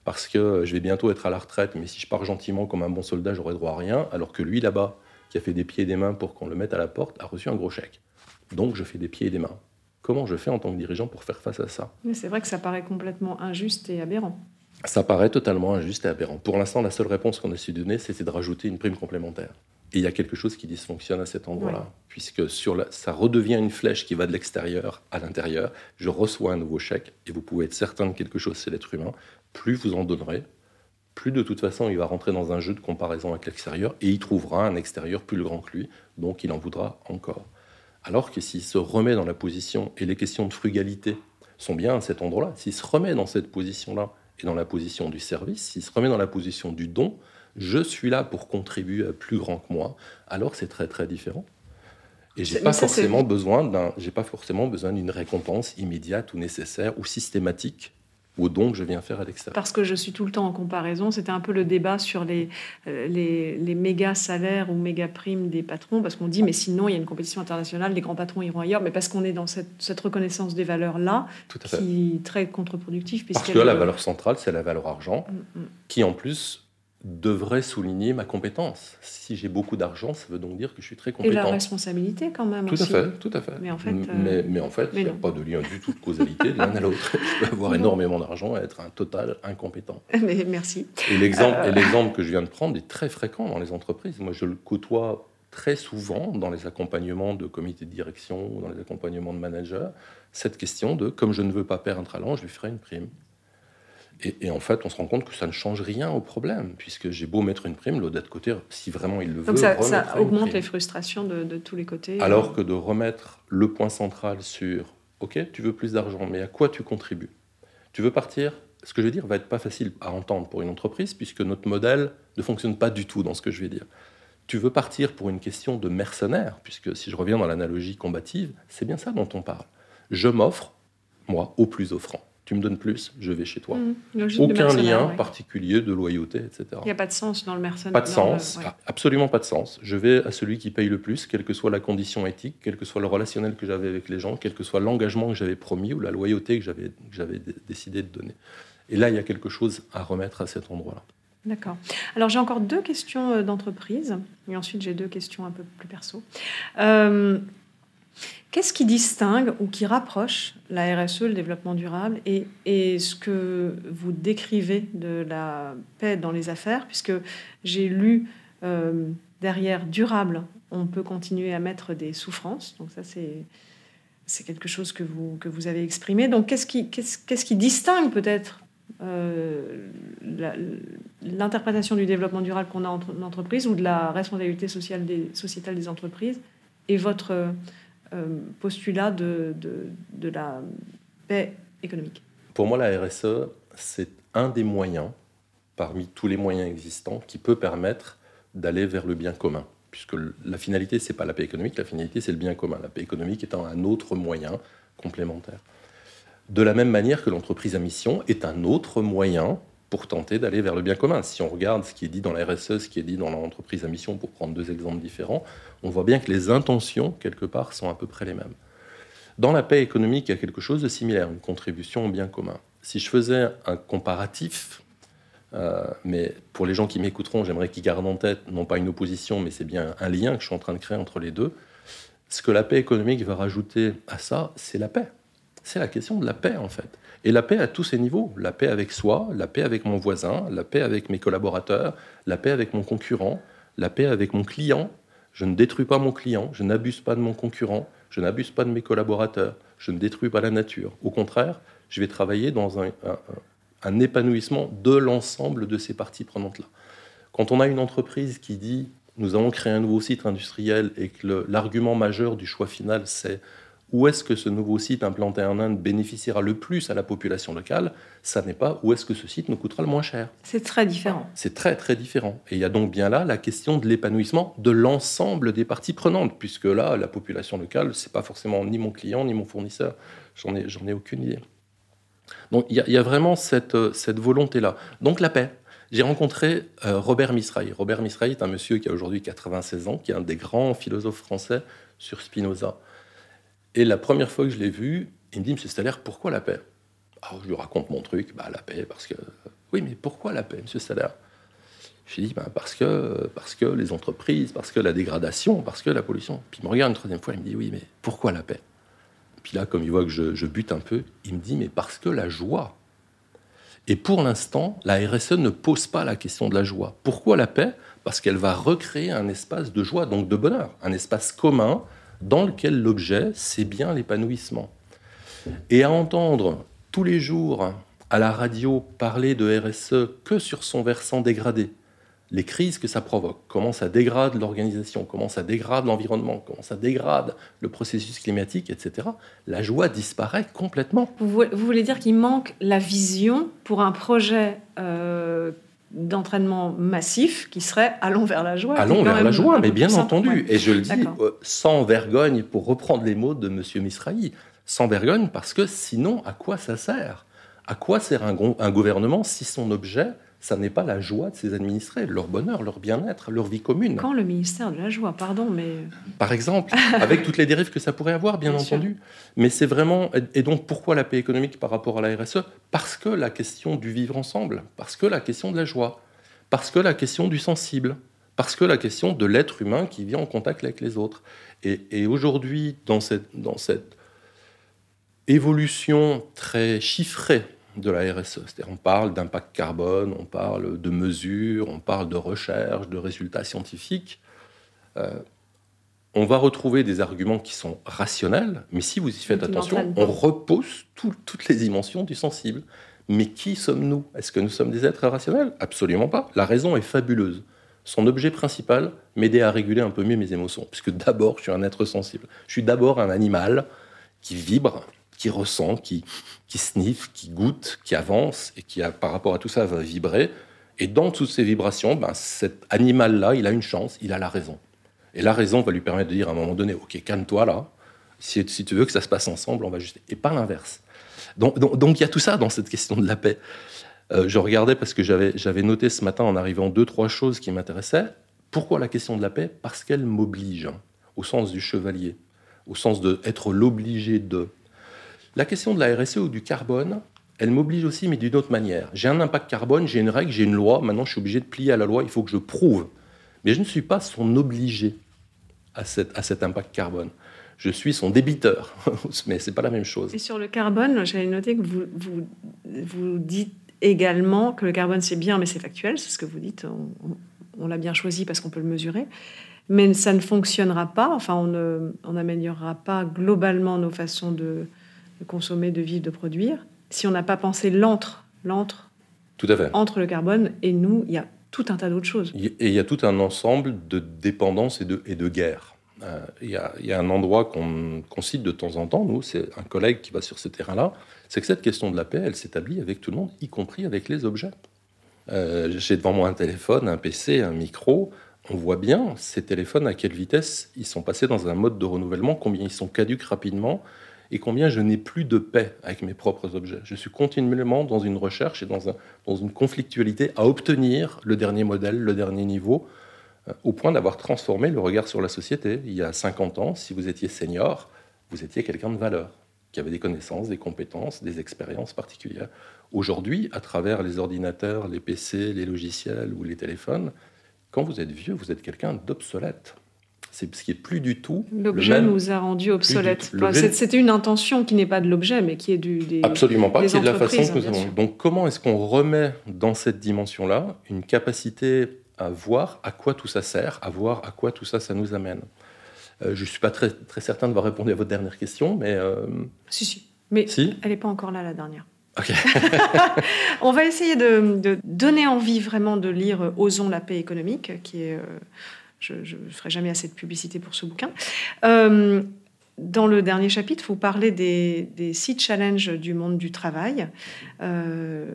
parce que je vais bientôt être à la retraite, mais si je pars gentiment comme un bon soldat, j'aurai droit à rien, alors que lui là-bas, qui a fait des pieds et des mains pour qu'on le mette à la porte, a reçu un gros chèque. Donc je fais des pieds et des mains. Comment je fais en tant que dirigeant pour faire face à ça? C'est vrai que ça paraît complètement injuste et aberrant. Ça paraît totalement injuste et aberrant. Pour l'instant, la seule réponse qu'on a su donner, c'était de rajouter une prime complémentaire. Et il y a quelque chose qui dysfonctionne à cet endroit-là, puisque sur la, ça redevient une flèche qui va de l'extérieur à l'intérieur. Je reçois un nouveau chèque, et vous pouvez être certain de quelque chose, c'est l'être humain. Plus vous en donnerez, plus de toute façon il va rentrer dans un jeu de comparaison avec l'extérieur, et il trouvera un extérieur plus grand que lui, donc il en voudra encore. Alors que s'il se remet dans la position, et les questions de frugalité sont bien à cet endroit-là, s'il se remet dans cette position-là, et dans la position du service, s'il se remet dans la position du don, je suis là pour contribuer à plus grand que moi, alors c'est très très différent. Et j'ai pas, forcément besoin d'un, j'ai pas forcément besoin d'une récompense immédiate ou nécessaire ou systématique au don que je viens faire à l'extérieur. Parce que je suis tout le temps en comparaison. C'était un peu le débat sur les, euh, les, les, méga salaires ou méga primes des patrons, parce qu'on dit, mais sinon, il y a une compétition internationale, les grands patrons iront ailleurs, mais parce qu'on est dans cette, cette reconnaissance des valeurs-là, qui est très contre-productive. Parce que la valeur centrale, c'est la valeur argent, mm, mm. qui en plus devrait souligner ma compétence. Si j'ai beaucoup d'argent, ça veut donc dire que je suis très compétent. Et la responsabilité quand même tout À fait, tout à fait. Mais en fait, euh, mais, en fait il n'y a pas de lien du tout de causalité de l'un à l'autre. Je peux avoir énormément d'argent et être un total incompétent. Mais merci. Et l'exemple, euh. l'exemple que je viens de prendre est très fréquent dans les entreprises. Moi, je le côtoie très souvent dans les accompagnements de comités de direction ou dans les accompagnements de managers, cette question de comme je ne veux pas perdre un talent, je lui ferai une prime. Et, en fait, on se rend compte que ça ne change rien au problème, puisque j'ai beau mettre une prime, l'autre de côté, si vraiment il le veut. Donc ça, ça augmente les frustrations de, tous les côtés. Alors que de remettre le point central sur OK, tu veux plus d'argent, mais à quoi tu contribues? Tu veux partir? Ce que je vais dire va être pas facile à entendre pour une entreprise, puisque notre modèle ne fonctionne pas du tout dans ce que je vais dire. Tu veux partir pour une question de mercenaire, puisque si je reviens dans l'analogie combative, c'est bien ça dont on parle. Je m'offre, moi, au plus offrant tu me donnes plus, je vais chez toi. Mmh, Aucun lien particulier de loyauté, etc. Il n'y a pas de sens dans le mercenaire. Pas de sens, absolument pas de sens. Je vais à celui qui paye le plus, quelle que soit la condition éthique, quel que soit le relationnel que j'avais avec les gens, quel que soit l'engagement que j'avais promis ou la loyauté que j'avais décidé de donner. Et là, il y a quelque chose à remettre à cet endroit-là. D'accord. Alors j'ai encore deux questions euh, d'entreprise, et ensuite j'ai deux questions un peu plus perso. Euh, qu'est-ce qui distingue ou qui rapproche la RSE, le développement durable, et, et, ce que vous décrivez de la paix dans les affaires, puisque j'ai lu euh, derrière durable, on peut continuer à mettre des souffrances, donc ça c'est c'est quelque chose que vous, que vous avez exprimé. Donc, qu'est-ce qui, qu'est-ce, qu'est-ce qui distingue peut-être euh, l'interprétation du développement durable qu'on a en entreprise ou de la responsabilité sociale des, sociétale des entreprises et votre postulat de, la paix économique Pour moi, la RSE, c'est un des moyens, parmi tous les moyens existants, qui peut permettre d'aller vers le bien commun. Puisque la finalité, ce n'est pas la paix économique, la finalité, c'est le bien commun. La paix économique étant un autre moyen complémentaire. De la même manière que l'entreprise à mission est un autre moyen pour tenter d'aller vers le bien commun. Si on regarde ce qui est dit dans la RSE, ce qui est dit dans l'entreprise à mission, pour prendre deux exemples différents, on voit bien que les intentions, quelque part, sont à peu près les mêmes. Dans la paix économique, il y a quelque chose de similaire, une contribution au bien commun. Si je faisais un comparatif, euh, mais pour les gens qui m'écouteront, j'aimerais qu'ils gardent en tête, non pas une opposition, mais c'est bien un lien que je suis en train de créer entre les deux. Ce que la paix économique va rajouter à ça, c'est la paix. C'est la question de la paix, en fait. Et la paix à tous ses niveaux. La paix avec soi, la paix avec mon voisin, la paix avec mes collaborateurs, la paix avec mon concurrent, la paix avec mon client. Je ne détruis pas mon client, je n'abuse pas de mon concurrent, je n'abuse pas de mes collaborateurs, je ne détruis pas la nature. Au contraire, je vais travailler dans un, un épanouissement de l'ensemble de ces parties prenantes-là. Quand on a une entreprise qui dit nous allons créer un nouveau site industriel et que l'argument majeur du choix final c'est où est-ce que ce nouveau site implanté en Inde bénéficiera le plus à la population locale, ça n'est pas où est-ce que ce site nous coûtera le moins cher. C'est très différent. C'est très très différent. Et il y a donc bien là la question de l'épanouissement de l'ensemble des parties prenantes, puisque là, la population locale, c'est pas forcément ni mon client ni mon fournisseur. J'en ai, j'en ai aucune idée. Donc il y, a vraiment cette, cette volonté-là. Donc la paix. J'ai rencontré euh, Robert Misraï. Robert Misraï est un monsieur qui a aujourd'hui 96 ans, qui est un des grands philosophes français sur Spinoza. Et la première fois que je l'ai vu, il me dit, Monsieur Staller, pourquoi la paix? Alors je lui raconte mon truc, bah, la paix, parce que... Oui, mais pourquoi la paix, Monsieur Staller? Je lui dis, bah, parce, que, parce que les entreprises, parce que la dégradation, parce que la pollution. Puis il me regarde une troisième fois, il me dit, oui, mais pourquoi la paix? Puis là, comme il voit que je, je bute un peu, il me dit, mais parce que la joie. Et pour l'instant, la RSE ne pose pas la question de la joie. Pourquoi la paix? Parce qu'elle va recréer un espace de joie, donc de bonheur, un espace commun dans lequel l'objet, c'est bien l'épanouissement. Et à entendre tous les jours à la radio parler de RSE que sur son versant dégradé, les crises que ça provoque, comment ça dégrade l'organisation, comment ça dégrade l'environnement, comment ça dégrade le processus climatique, etc., la joie disparaît complètement. Vous, voulez dire qu'il manque la vision pour un projet euh, d'entraînement massif qui serait allons vers la joie. Allons vers la joie, mais bien entendu. Et je le dis euh, sans vergogne, pour reprendre les mots de M. Misrahi, sans vergogne, parce que sinon, à quoi ça sert? À quoi sert un, un gouvernement si son objet ça n'est pas la joie de ses administrés, leur bonheur, leur bien-être, leur vie commune. Quand le ministère de la joie, pardon, mais... Par exemple, avec toutes les dérives que ça pourrait avoir, bien, entendu. Mais c'est vraiment... Et donc pourquoi la paix économique par rapport à la RSE Parce que la question du vivre ensemble, parce que la question de la joie, parce que la question du sensible, parce que la question de l'être humain qui vit en contact avec les autres. Et, et aujourd'hui, dans cette, dans cette évolution très chiffrée de la RSE. on parle d'impact carbone, on parle de mesures, on parle de recherche, de résultats scientifiques. Euh, on va retrouver des arguments qui sont rationnels, mais si vous y faites attention, on repousse toutes les dimensions du sensible. Mais qui sommes-nous? Est-ce que nous sommes des êtres rationnels? Absolument pas. La raison est fabuleuse. Son objet principal, m'aider à réguler un peu mieux mes émotions, puisque d'abord, je suis un être sensible. Je suis d'abord un animal qui vibre, qui ressent, qui, qui sniffe, qui goûte, qui avance et qui, par rapport à tout ça, va vibrer. Et dans toutes ces vibrations, ben, cet animal-là, il a une chance, il a la raison. Et la raison va lui permettre de dire à un moment donné, ok, calme-toi là. Si, si, tu veux que ça se passe ensemble, on va juste. Et pas l'inverse. Donc, donc, il y a tout ça dans cette question de la paix. Euh, je regardais parce que j'avais noté ce matin en arrivant deux, trois choses qui m'intéressaient. Pourquoi la question de la paix? Parce qu'elle m'oblige, au sens du chevalier, au sens de être l'obligé de. La question de la RSE ou du carbone, elle m'oblige aussi, mais d'une autre manière. J'ai un impact carbone, j'ai une règle, j'ai une loi, maintenant je suis obligé de plier à la loi, il faut que je prouve. Mais je ne suis pas son obligé à, à cet impact carbone. Je suis son débiteur, mais ce n'est pas la même chose. Et sur le carbone, j'avais noté que vous, vous, dites également que le carbone c'est bien, mais c'est factuel, c'est ce que vous dites, on, l'a bien choisi parce qu'on peut le mesurer. Mais ça ne fonctionnera pas, enfin on n'améliorera pas globalement nos façons de, de consommer, de vivre, de produire si on n'a pas pensé l'entre, l'entre, tout à fait. entre le carbone et nous, il y a tout un tas d'autres choses. Et il y a tout un ensemble de dépendances et de, et de guerres. Euh, il, y a, un endroit qu'on cite de temps en temps, nous, c'est un collègue qui va sur ce terrain-là, c'est que cette question de la paix, elle s'établit avec tout le monde, y compris avec les objets. Euh, j'ai devant moi un téléphone, un PC, un micro. On voit bien ces téléphones à quelle vitesse ils sont passés dans un mode de renouvellement, combien ils sont caduques rapidement, et combien je n'ai plus de paix avec mes propres objets. Je suis continuellement dans une recherche et dans, un, dans une conflictualité à obtenir le dernier modèle, le dernier niveau, euh, au point d'avoir transformé le regard sur la société. Il y a 50 ans, si vous étiez senior, vous étiez quelqu'un de valeur, qui avait des connaissances, des compétences, des expériences particulières. Aujourd'hui, à travers les ordinateurs, les PC, les logiciels ou les téléphones, quand vous êtes vieux, vous êtes quelqu'un d'obsolète. C'est ce qui est plus du tout. L'objet nous a rendu obsolètes. C'était une intention qui n'est pas de l'objet, mais qui est du. Des, Absolument pas, qui est de la façon que nous avons. Donc, comment est-ce qu'on remet dans cette dimension-là une capacité à voir à quoi tout ça sert, à voir à quoi tout ça, ça nous amène? Euh, Je ne suis pas très, très certain d'avoir répondu à votre dernière question, mais. Euh, si, si. Mais si elle n'est pas encore là, la dernière. Ok. On va essayer de, donner envie vraiment de lire Osons la paix économique, qui est. Je ne ferai jamais assez de publicité pour ce bouquin. Euh, dans le dernier chapitre, vous parlez des, six challenges du monde du travail, euh,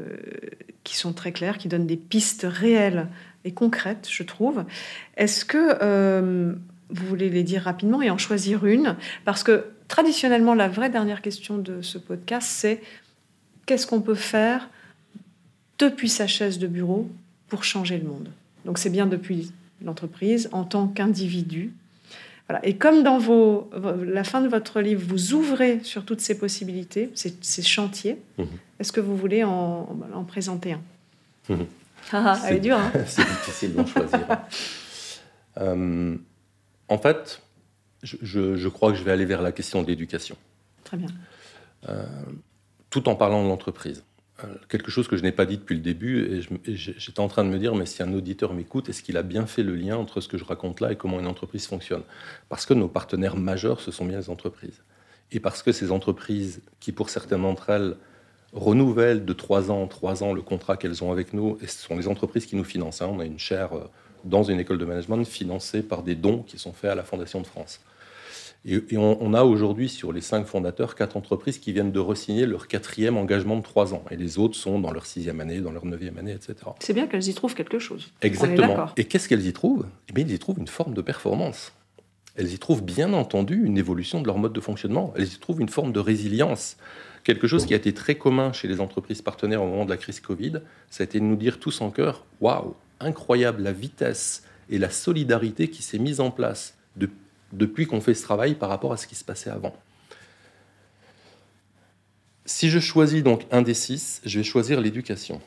qui sont très clairs, qui donnent des pistes réelles et concrètes, je trouve. Est-ce que euh, vous voulez les dire rapidement et en choisir une? Parce que traditionnellement, la vraie dernière question de ce podcast, c'est qu'est-ce qu'on peut faire depuis sa chaise de bureau pour changer le monde? Donc c'est bien depuis l'entreprise en tant qu'individu. Voilà. Et comme dans vos, la fin de votre livre, vous ouvrez sur toutes ces possibilités, ces, chantiers, mhm. est-ce que vous voulez en, en présenter un? Mhm. ah, ah, Elle est dure. Hein c'est difficile d'en choisir. Euh, en fait, je, je, crois que je vais aller vers la question de l'éducation. Très bien. Euh, tout en parlant de l'entreprise. Euh, quelque chose que je n'ai pas dit depuis le début, et j'étais en train de me dire, mais si un auditeur m'écoute, est-ce qu'il a bien fait le lien entre ce que je raconte là et comment une entreprise fonctionne? Parce que nos partenaires majeurs, ce sont bien les entreprises. Et parce que ces entreprises, qui pour certaines d'entre elles renouvellent de trois ans en trois ans le contrat qu'elles ont avec nous, et ce sont les entreprises qui nous financent. Hein. On a une chaire euh, dans une école de management financée par des dons qui sont faits à la Fondation de France. Et, on, a aujourd'hui sur les cinq fondateurs quatre entreprises qui viennent de re-signer leur quatrième engagement de trois ans. Et les autres sont dans leur sixième année, dans leur neuvième année, etc. C'est bien qu'elles y trouvent quelque chose. Exactement. Et qu'est-ce qu'elles y trouvent? Eh bien, ils y trouvent une forme de performance. Elles y trouvent bien entendu une évolution de leur mode de fonctionnement. Elles y trouvent une forme de résilience. Quelque chose qui a été très commun chez les entreprises partenaires au moment de la crise Covid, ça a été de nous dire tous en cœur Waouh, incroyable la vitesse et la solidarité qui s'est mise en place depuis depuis qu'on fait ce travail par rapport à ce qui se passait avant. Si je choisis donc un des six, je vais choisir l'éducation.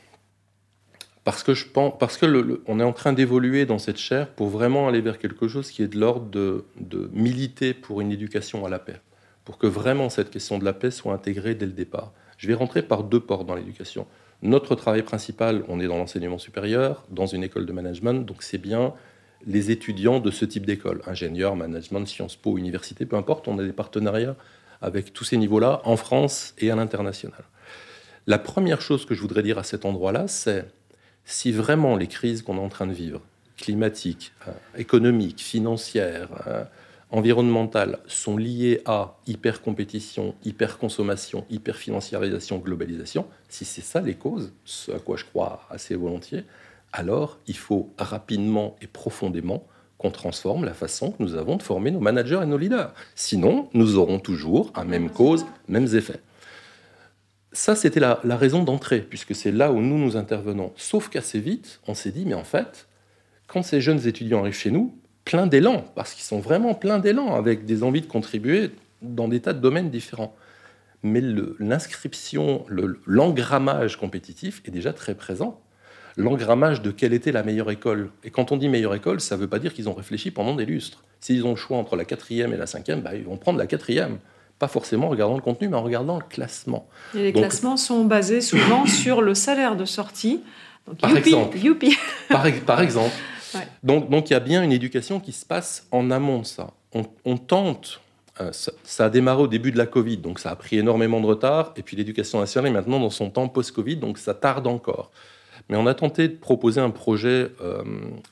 Parce que je pense, parce que on est en train d'évoluer dans cette chaire pour vraiment aller vers quelque chose qui est de l'ordre de, de, militer pour une éducation à la paix, pour que vraiment cette question de la paix soit intégrée dès le départ. Je vais rentrer par deux portes dans l'éducation. Notre travail principal, on est dans l'enseignement supérieur, dans une école de management, donc c'est bien les étudiants de ce type d'école, ingénieurs, management, Sciences Po, université, peu importe, on a des partenariats avec tous ces niveaux-là en France et à l'international. La première chose que je voudrais dire à cet endroit-là, c'est si vraiment les crises qu'on est en train de vivre, climatiques, euh, économiques, financières, euh, environnementales, sont liées à hyper-compétition, hyper-consommation, hyper-financiarisation, globalisation, si c'est ça les causes, ce à quoi je crois assez volontiers, alors il faut rapidement et profondément qu'on transforme la façon que nous avons de former nos managers et nos leaders. Sinon, nous aurons toujours à même cause, mêmes effets. Ça, c'était la, raison d'entrée, puisque c'est là où nous nous intervenons. Sauf qu'assez vite, on s'est dit, mais en fait, quand ces jeunes étudiants arrivent chez nous, plein d'élan, parce qu'ils sont vraiment pleins d'élan, avec des envies de contribuer dans des tas de domaines différents. mais l'inscription, l'engrammage compétitif est déjà très présent. L'engrammage de quelle était la meilleure école. Et quand on dit meilleure école, ça ne veut pas dire qu'ils ont réfléchi pendant des lustres. S'ils ont le choix entre la quatrième et la cinquième, bah, ils vont prendre la quatrième. Pas forcément en regardant le contenu, mais en regardant le classement. Et les classements sont basés souvent sur le salaire de sortie. par, exemple, par, exemple. Donc, donc il y a bien une éducation qui se passe en amont de ça. On, tente, euh, ça, a démarré au début de la Covid, donc ça a pris énormément de retard, et puis l'éducation nationale est maintenant dans son temps post-Covid, donc ça tarde encore. Mais on a tenté de proposer un projet euh,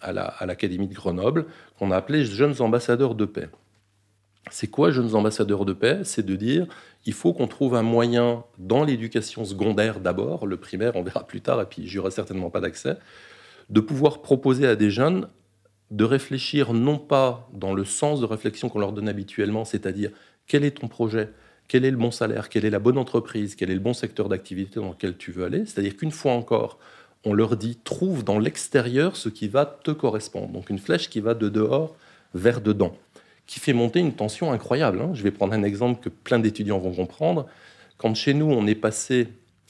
à l'Académie de Grenoble qu'on a appelé Jeunes ambassadeurs de paix. C'est quoi Jeunes ambassadeurs de paix? C'est de dire il faut qu'on trouve un moyen dans l'éducation secondaire d'abord, le primaire on verra plus tard et puis j'y aurai certainement pas d'accès, de pouvoir proposer à des jeunes de réfléchir non pas dans le sens de réflexion qu'on leur donne habituellement, c'est-à-dire quel est ton projet, quel est le bon salaire, quelle est la bonne entreprise, quel est le bon secteur d'activité dans lequel tu veux aller, c'est-à-dire qu'une fois encore, on leur dit trouve dans l'extérieur ce qui va te correspondre, donc une flèche qui va de dehors vers dedans qui fait monter une tension incroyable. Hein. Je vais prendre un exemple que plein d'étudiants vont comprendre. Quand chez nous, on est passé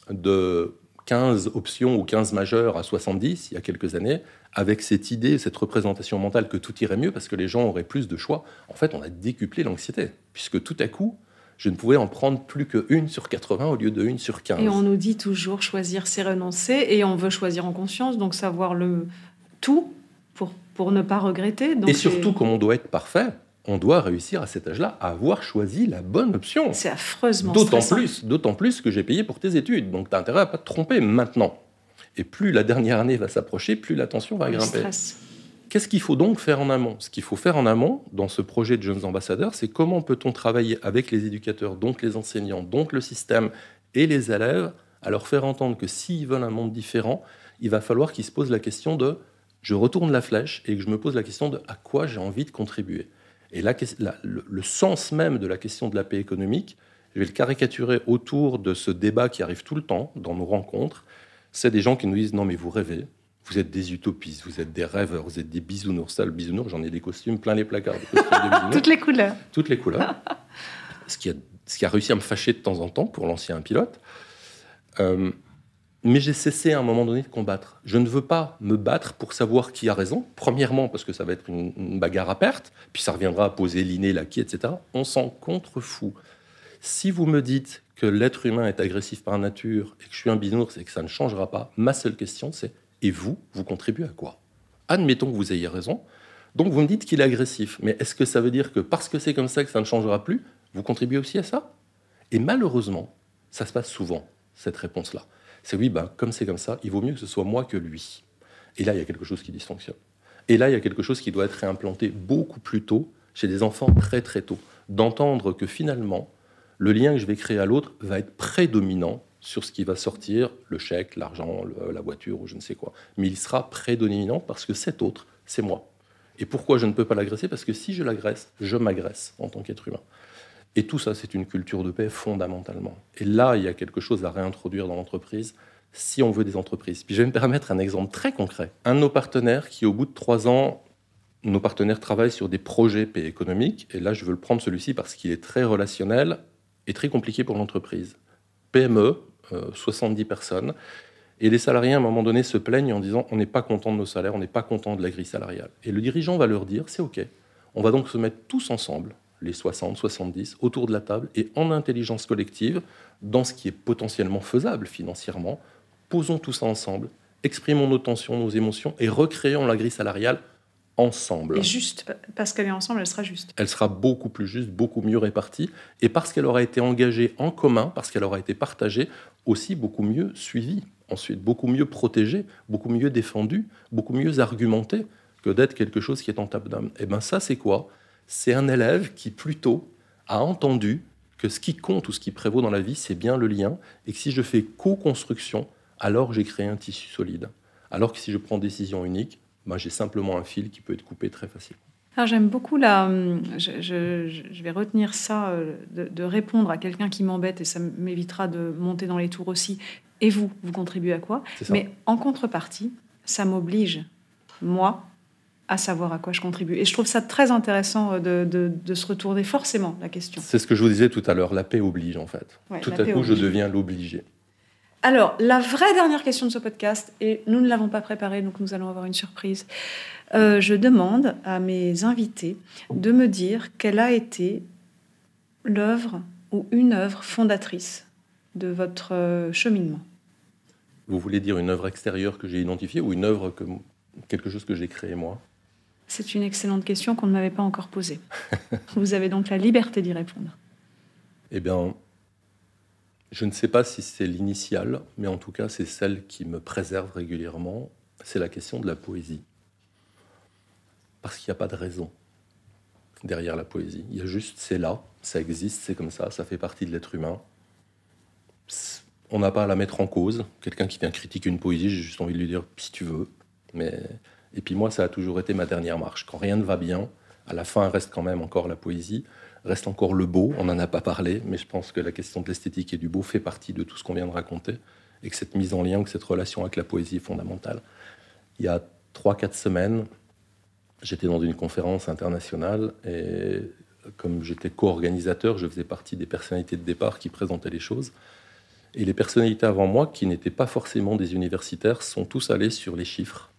de 15 options ou 15 majeures à 70 il y a quelques années, avec cette idée, cette représentation mentale que tout irait mieux parce que les gens auraient plus de choix, en fait, on a décuplé l'anxiété, puisque tout à coup, je ne pouvais en prendre plus que une sur 80 au lieu de une sur 15. Et on nous dit toujours choisir, c'est renoncer, et on veut choisir en conscience, donc savoir le tout pour, pour ne pas regretter. et surtout, comme on doit être parfait, on doit réussir à cet âge-là à avoir choisi la bonne option. C'est affreusement D'autant plus, d'autant plus que j'ai payé pour tes études. Donc tu as intérêt à pas te tromper maintenant. Et plus la dernière année va s'approcher, plus la tension va grimper. Qu'est-ce qu'il faut donc faire en amont? Ce qu'il faut faire en amont dans ce projet de jeunes ambassadeurs, c'est comment peut-on travailler avec les éducateurs, donc les enseignants, donc le système et les élèves, à leur faire entendre que s'ils veulent un monde différent, il va falloir qu'ils se posent la question de je retourne la flèche et que je me pose la question de à quoi j'ai envie de contribuer. Et le, sens même de la question de la paix économique, je vais le caricaturer autour de ce débat qui arrive tout le temps dans nos rencontres. C'est des gens qui nous disent non mais vous rêvez, vous êtes des utopistes, vous êtes des rêveurs, vous êtes des bisounours. Ça, le bisounours, j'en ai des costumes plein les placards. Toutes les couleurs. Toutes les couleurs. ce, qui a, ce qui a réussi à me fâcher de temps en temps pour l'ancien pilote. Euh, mais j'ai cessé à un moment donné de combattre. Je ne veux pas me battre pour savoir qui a raison. Premièrement, parce que ça va être une, bagarre à perte, puis ça reviendra à poser l'inné, l'acquis, etc. On s'en contrefout. Si vous me dites que l'être humain est agressif par nature et que je suis un bisounours et que ça ne changera pas, ma seule question c'est et vous, vous contribuez à quoi? Admettons que vous ayez raison. Donc vous me dites qu'il est agressif, mais est-ce que ça veut dire que parce que c'est comme ça que ça ne changera plus, vous contribuez aussi à ça? Et malheureusement, ça se passe souvent, cette réponse-là c'est oui, ben, comme c'est comme ça, il vaut mieux que ce soit moi que lui. Et là, il y a quelque chose qui dysfonctionne. Et là, il y a quelque chose qui doit être réimplanté beaucoup plus tôt, chez des enfants très très tôt. D'entendre que finalement, le lien que je vais créer à l'autre va être prédominant sur ce qui va sortir, le chèque, l'argent, la voiture ou je ne sais quoi. Mais il sera prédominant parce que cet autre, c'est moi. Et pourquoi je ne peux pas l'agresser? Parce que si je l'agresse, je m'agresse en tant qu'être humain. Et tout ça, c'est une culture de paix fondamentalement. Et là, il y a quelque chose à réintroduire dans l'entreprise si on veut des entreprises. Puis je vais me permettre un exemple très concret. Un de nos partenaires qui, au bout de trois ans, nos partenaires travaillent sur des projets paix économiques. Et là, je veux le prendre celui-ci parce qu'il est très relationnel et très compliqué pour l'entreprise. PME, 70 euh, personnes. Et les salariés, à un moment donné, se plaignent en disant on n'est pas content de nos salaires, on n'est pas content de la grille salariale. Et le dirigeant va leur dire c'est OK. On va donc se mettre tous ensemble les 60, 70, autour de la table et en intelligence collective, dans ce qui est potentiellement faisable financièrement, posons tout ça ensemble, exprimons nos tensions, nos émotions et recréons la grille salariale ensemble. Et juste, parce qu'elle est ensemble, elle sera juste. Elle sera beaucoup plus juste, beaucoup mieux répartie, et parce qu'elle aura été engagée en commun, parce qu'elle aura été partagée, aussi beaucoup mieux suivie, ensuite beaucoup mieux protégée, beaucoup mieux défendue, beaucoup mieux argumentée que d'être quelque chose qui est en table d'âme. Et eh bien ça, c'est quoi? C'est un élève qui plutôt a entendu que ce qui compte ou ce qui prévaut dans la vie, c'est bien le lien, et que si je fais co-construction, alors j'ai créé un tissu solide. Alors que si je prends décision unique, ben j'ai simplement un fil qui peut être coupé très facilement. Alors j'aime beaucoup la. Je, vais retenir ça, euh, de, répondre à quelqu'un qui m'embête et ça m'évitera de monter dans les tours aussi. Et vous, vous contribuez à quoi? Mais en contrepartie, ça m'oblige, moi, à savoir à quoi je contribue. Et je trouve ça très intéressant de, de, se retourner forcément la question. C'est ce que je vous disais tout à l'heure, la paix oblige en fait. tout à coup, je deviens l'obligé. Alors, la vraie dernière question de ce podcast, et nous ne l'avons pas préparée, donc nous allons avoir une surprise. Euh, je demande à mes invités de me dire quelle a été l'œuvre ou une œuvre fondatrice de votre euh, cheminement. Vous voulez dire une œuvre extérieure que j'ai identifiée ou une œuvre que quelque chose que j'ai créé moi? C'est une excellente question qu'on ne m'avait pas encore posée. Vous avez donc la liberté d'y répondre. Eh bien, je ne sais pas si c'est l'initiale, mais en tout cas, c'est celle qui me préserve régulièrement. C'est la question de la poésie. Parce qu'il n'y a pas de raison derrière la poésie. Il y a juste, c'est là, ça existe, c'est comme ça, ça fait partie de l'être humain. On n'a pas à la mettre en cause. Quelqu'un qui vient critiquer une poésie, j'ai juste envie de lui dire si tu veux. Mais... Et puis moi, ça a toujours été ma dernière marche. Quand rien ne va bien, à la fin reste quand même encore la poésie reste encore le beau. On n'en a pas parlé, mais je pense que la question de l'esthétique et du beau fait partie de tout ce qu'on vient de raconter et que cette mise en lien, que cette relation avec la poésie est fondamentale. Il y a 3-4 semaines, j'étais dans une conférence internationale et comme j'étais co-organisateur, je faisais partie des personnalités de départ qui présentaient les choses. Et les personnalités avant moi, qui n'étaient pas forcément des universitaires, sont tous allés sur les chiffres,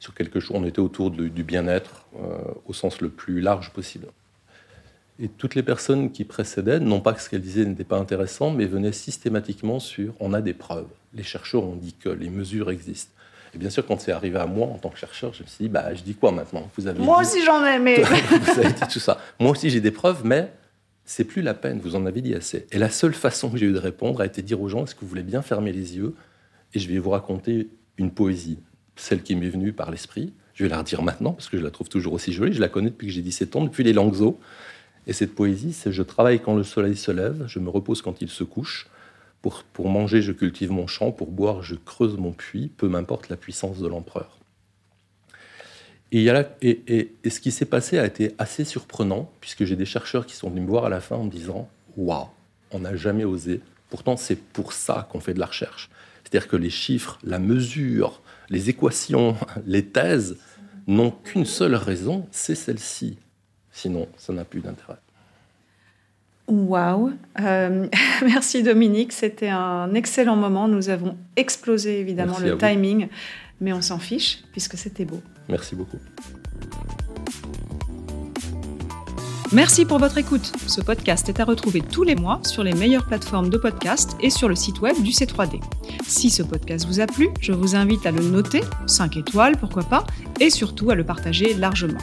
sur quelque chose. On était autour du bien-être euh, au sens le plus large possible. Et toutes les personnes qui précédaient, non pas que ce qu'elles disaient n'était pas intéressant, mais venaient systématiquement sur on a des preuves. Les chercheurs ont dit que les mesures existent. Et bien sûr, quand c'est arrivé à moi en tant que chercheur, je me suis dit, bah, je dis quoi maintenant? Vous avez Moi aussi j'en ai, mais... vous avez dit tout ça. Moi aussi j'ai des preuves, mais c'est plus la peine, vous en avez dit assez. Et la seule façon que j'ai eu de répondre a été de dire aux gens, est-ce que vous voulez bien fermer les yeux? Et je vais vous raconter une poésie, celle qui m'est venue par l'esprit. Je vais la redire maintenant, parce que je la trouve toujours aussi jolie. Je la connais depuis que j'ai 17 ans, depuis les Langso. Et cette poésie, c'est je travaille quand le soleil se lève, je me repose quand il se couche. Pour, pour manger, je cultive mon champ, pour boire, je creuse mon puits, peu m'importe la puissance de l'empereur. Et, et, et, ce qui s'est passé a été assez surprenant, puisque j'ai des chercheurs qui sont venus me voir à la fin en me disant Waouh, on n'a jamais osé. Pourtant, c'est pour ça qu'on fait de la recherche. C'est-à-dire que les chiffres, la mesure, les équations, les thèses n'ont qu'une seule raison, c'est celle-ci. Sinon, ça n'a plus d'intérêt. Waouh euh, Merci Dominique, c'était un excellent moment. Nous avons explosé évidemment le timing, mais on s'en fiche puisque c'était beau. Merci beaucoup. Merci pour votre écoute. Ce podcast est à retrouver tous les mois sur les meilleures plateformes de podcast et sur le site web du C3D. Si ce podcast vous a plu, je vous invite à le noter, 5 étoiles pourquoi pas, et surtout à le partager largement.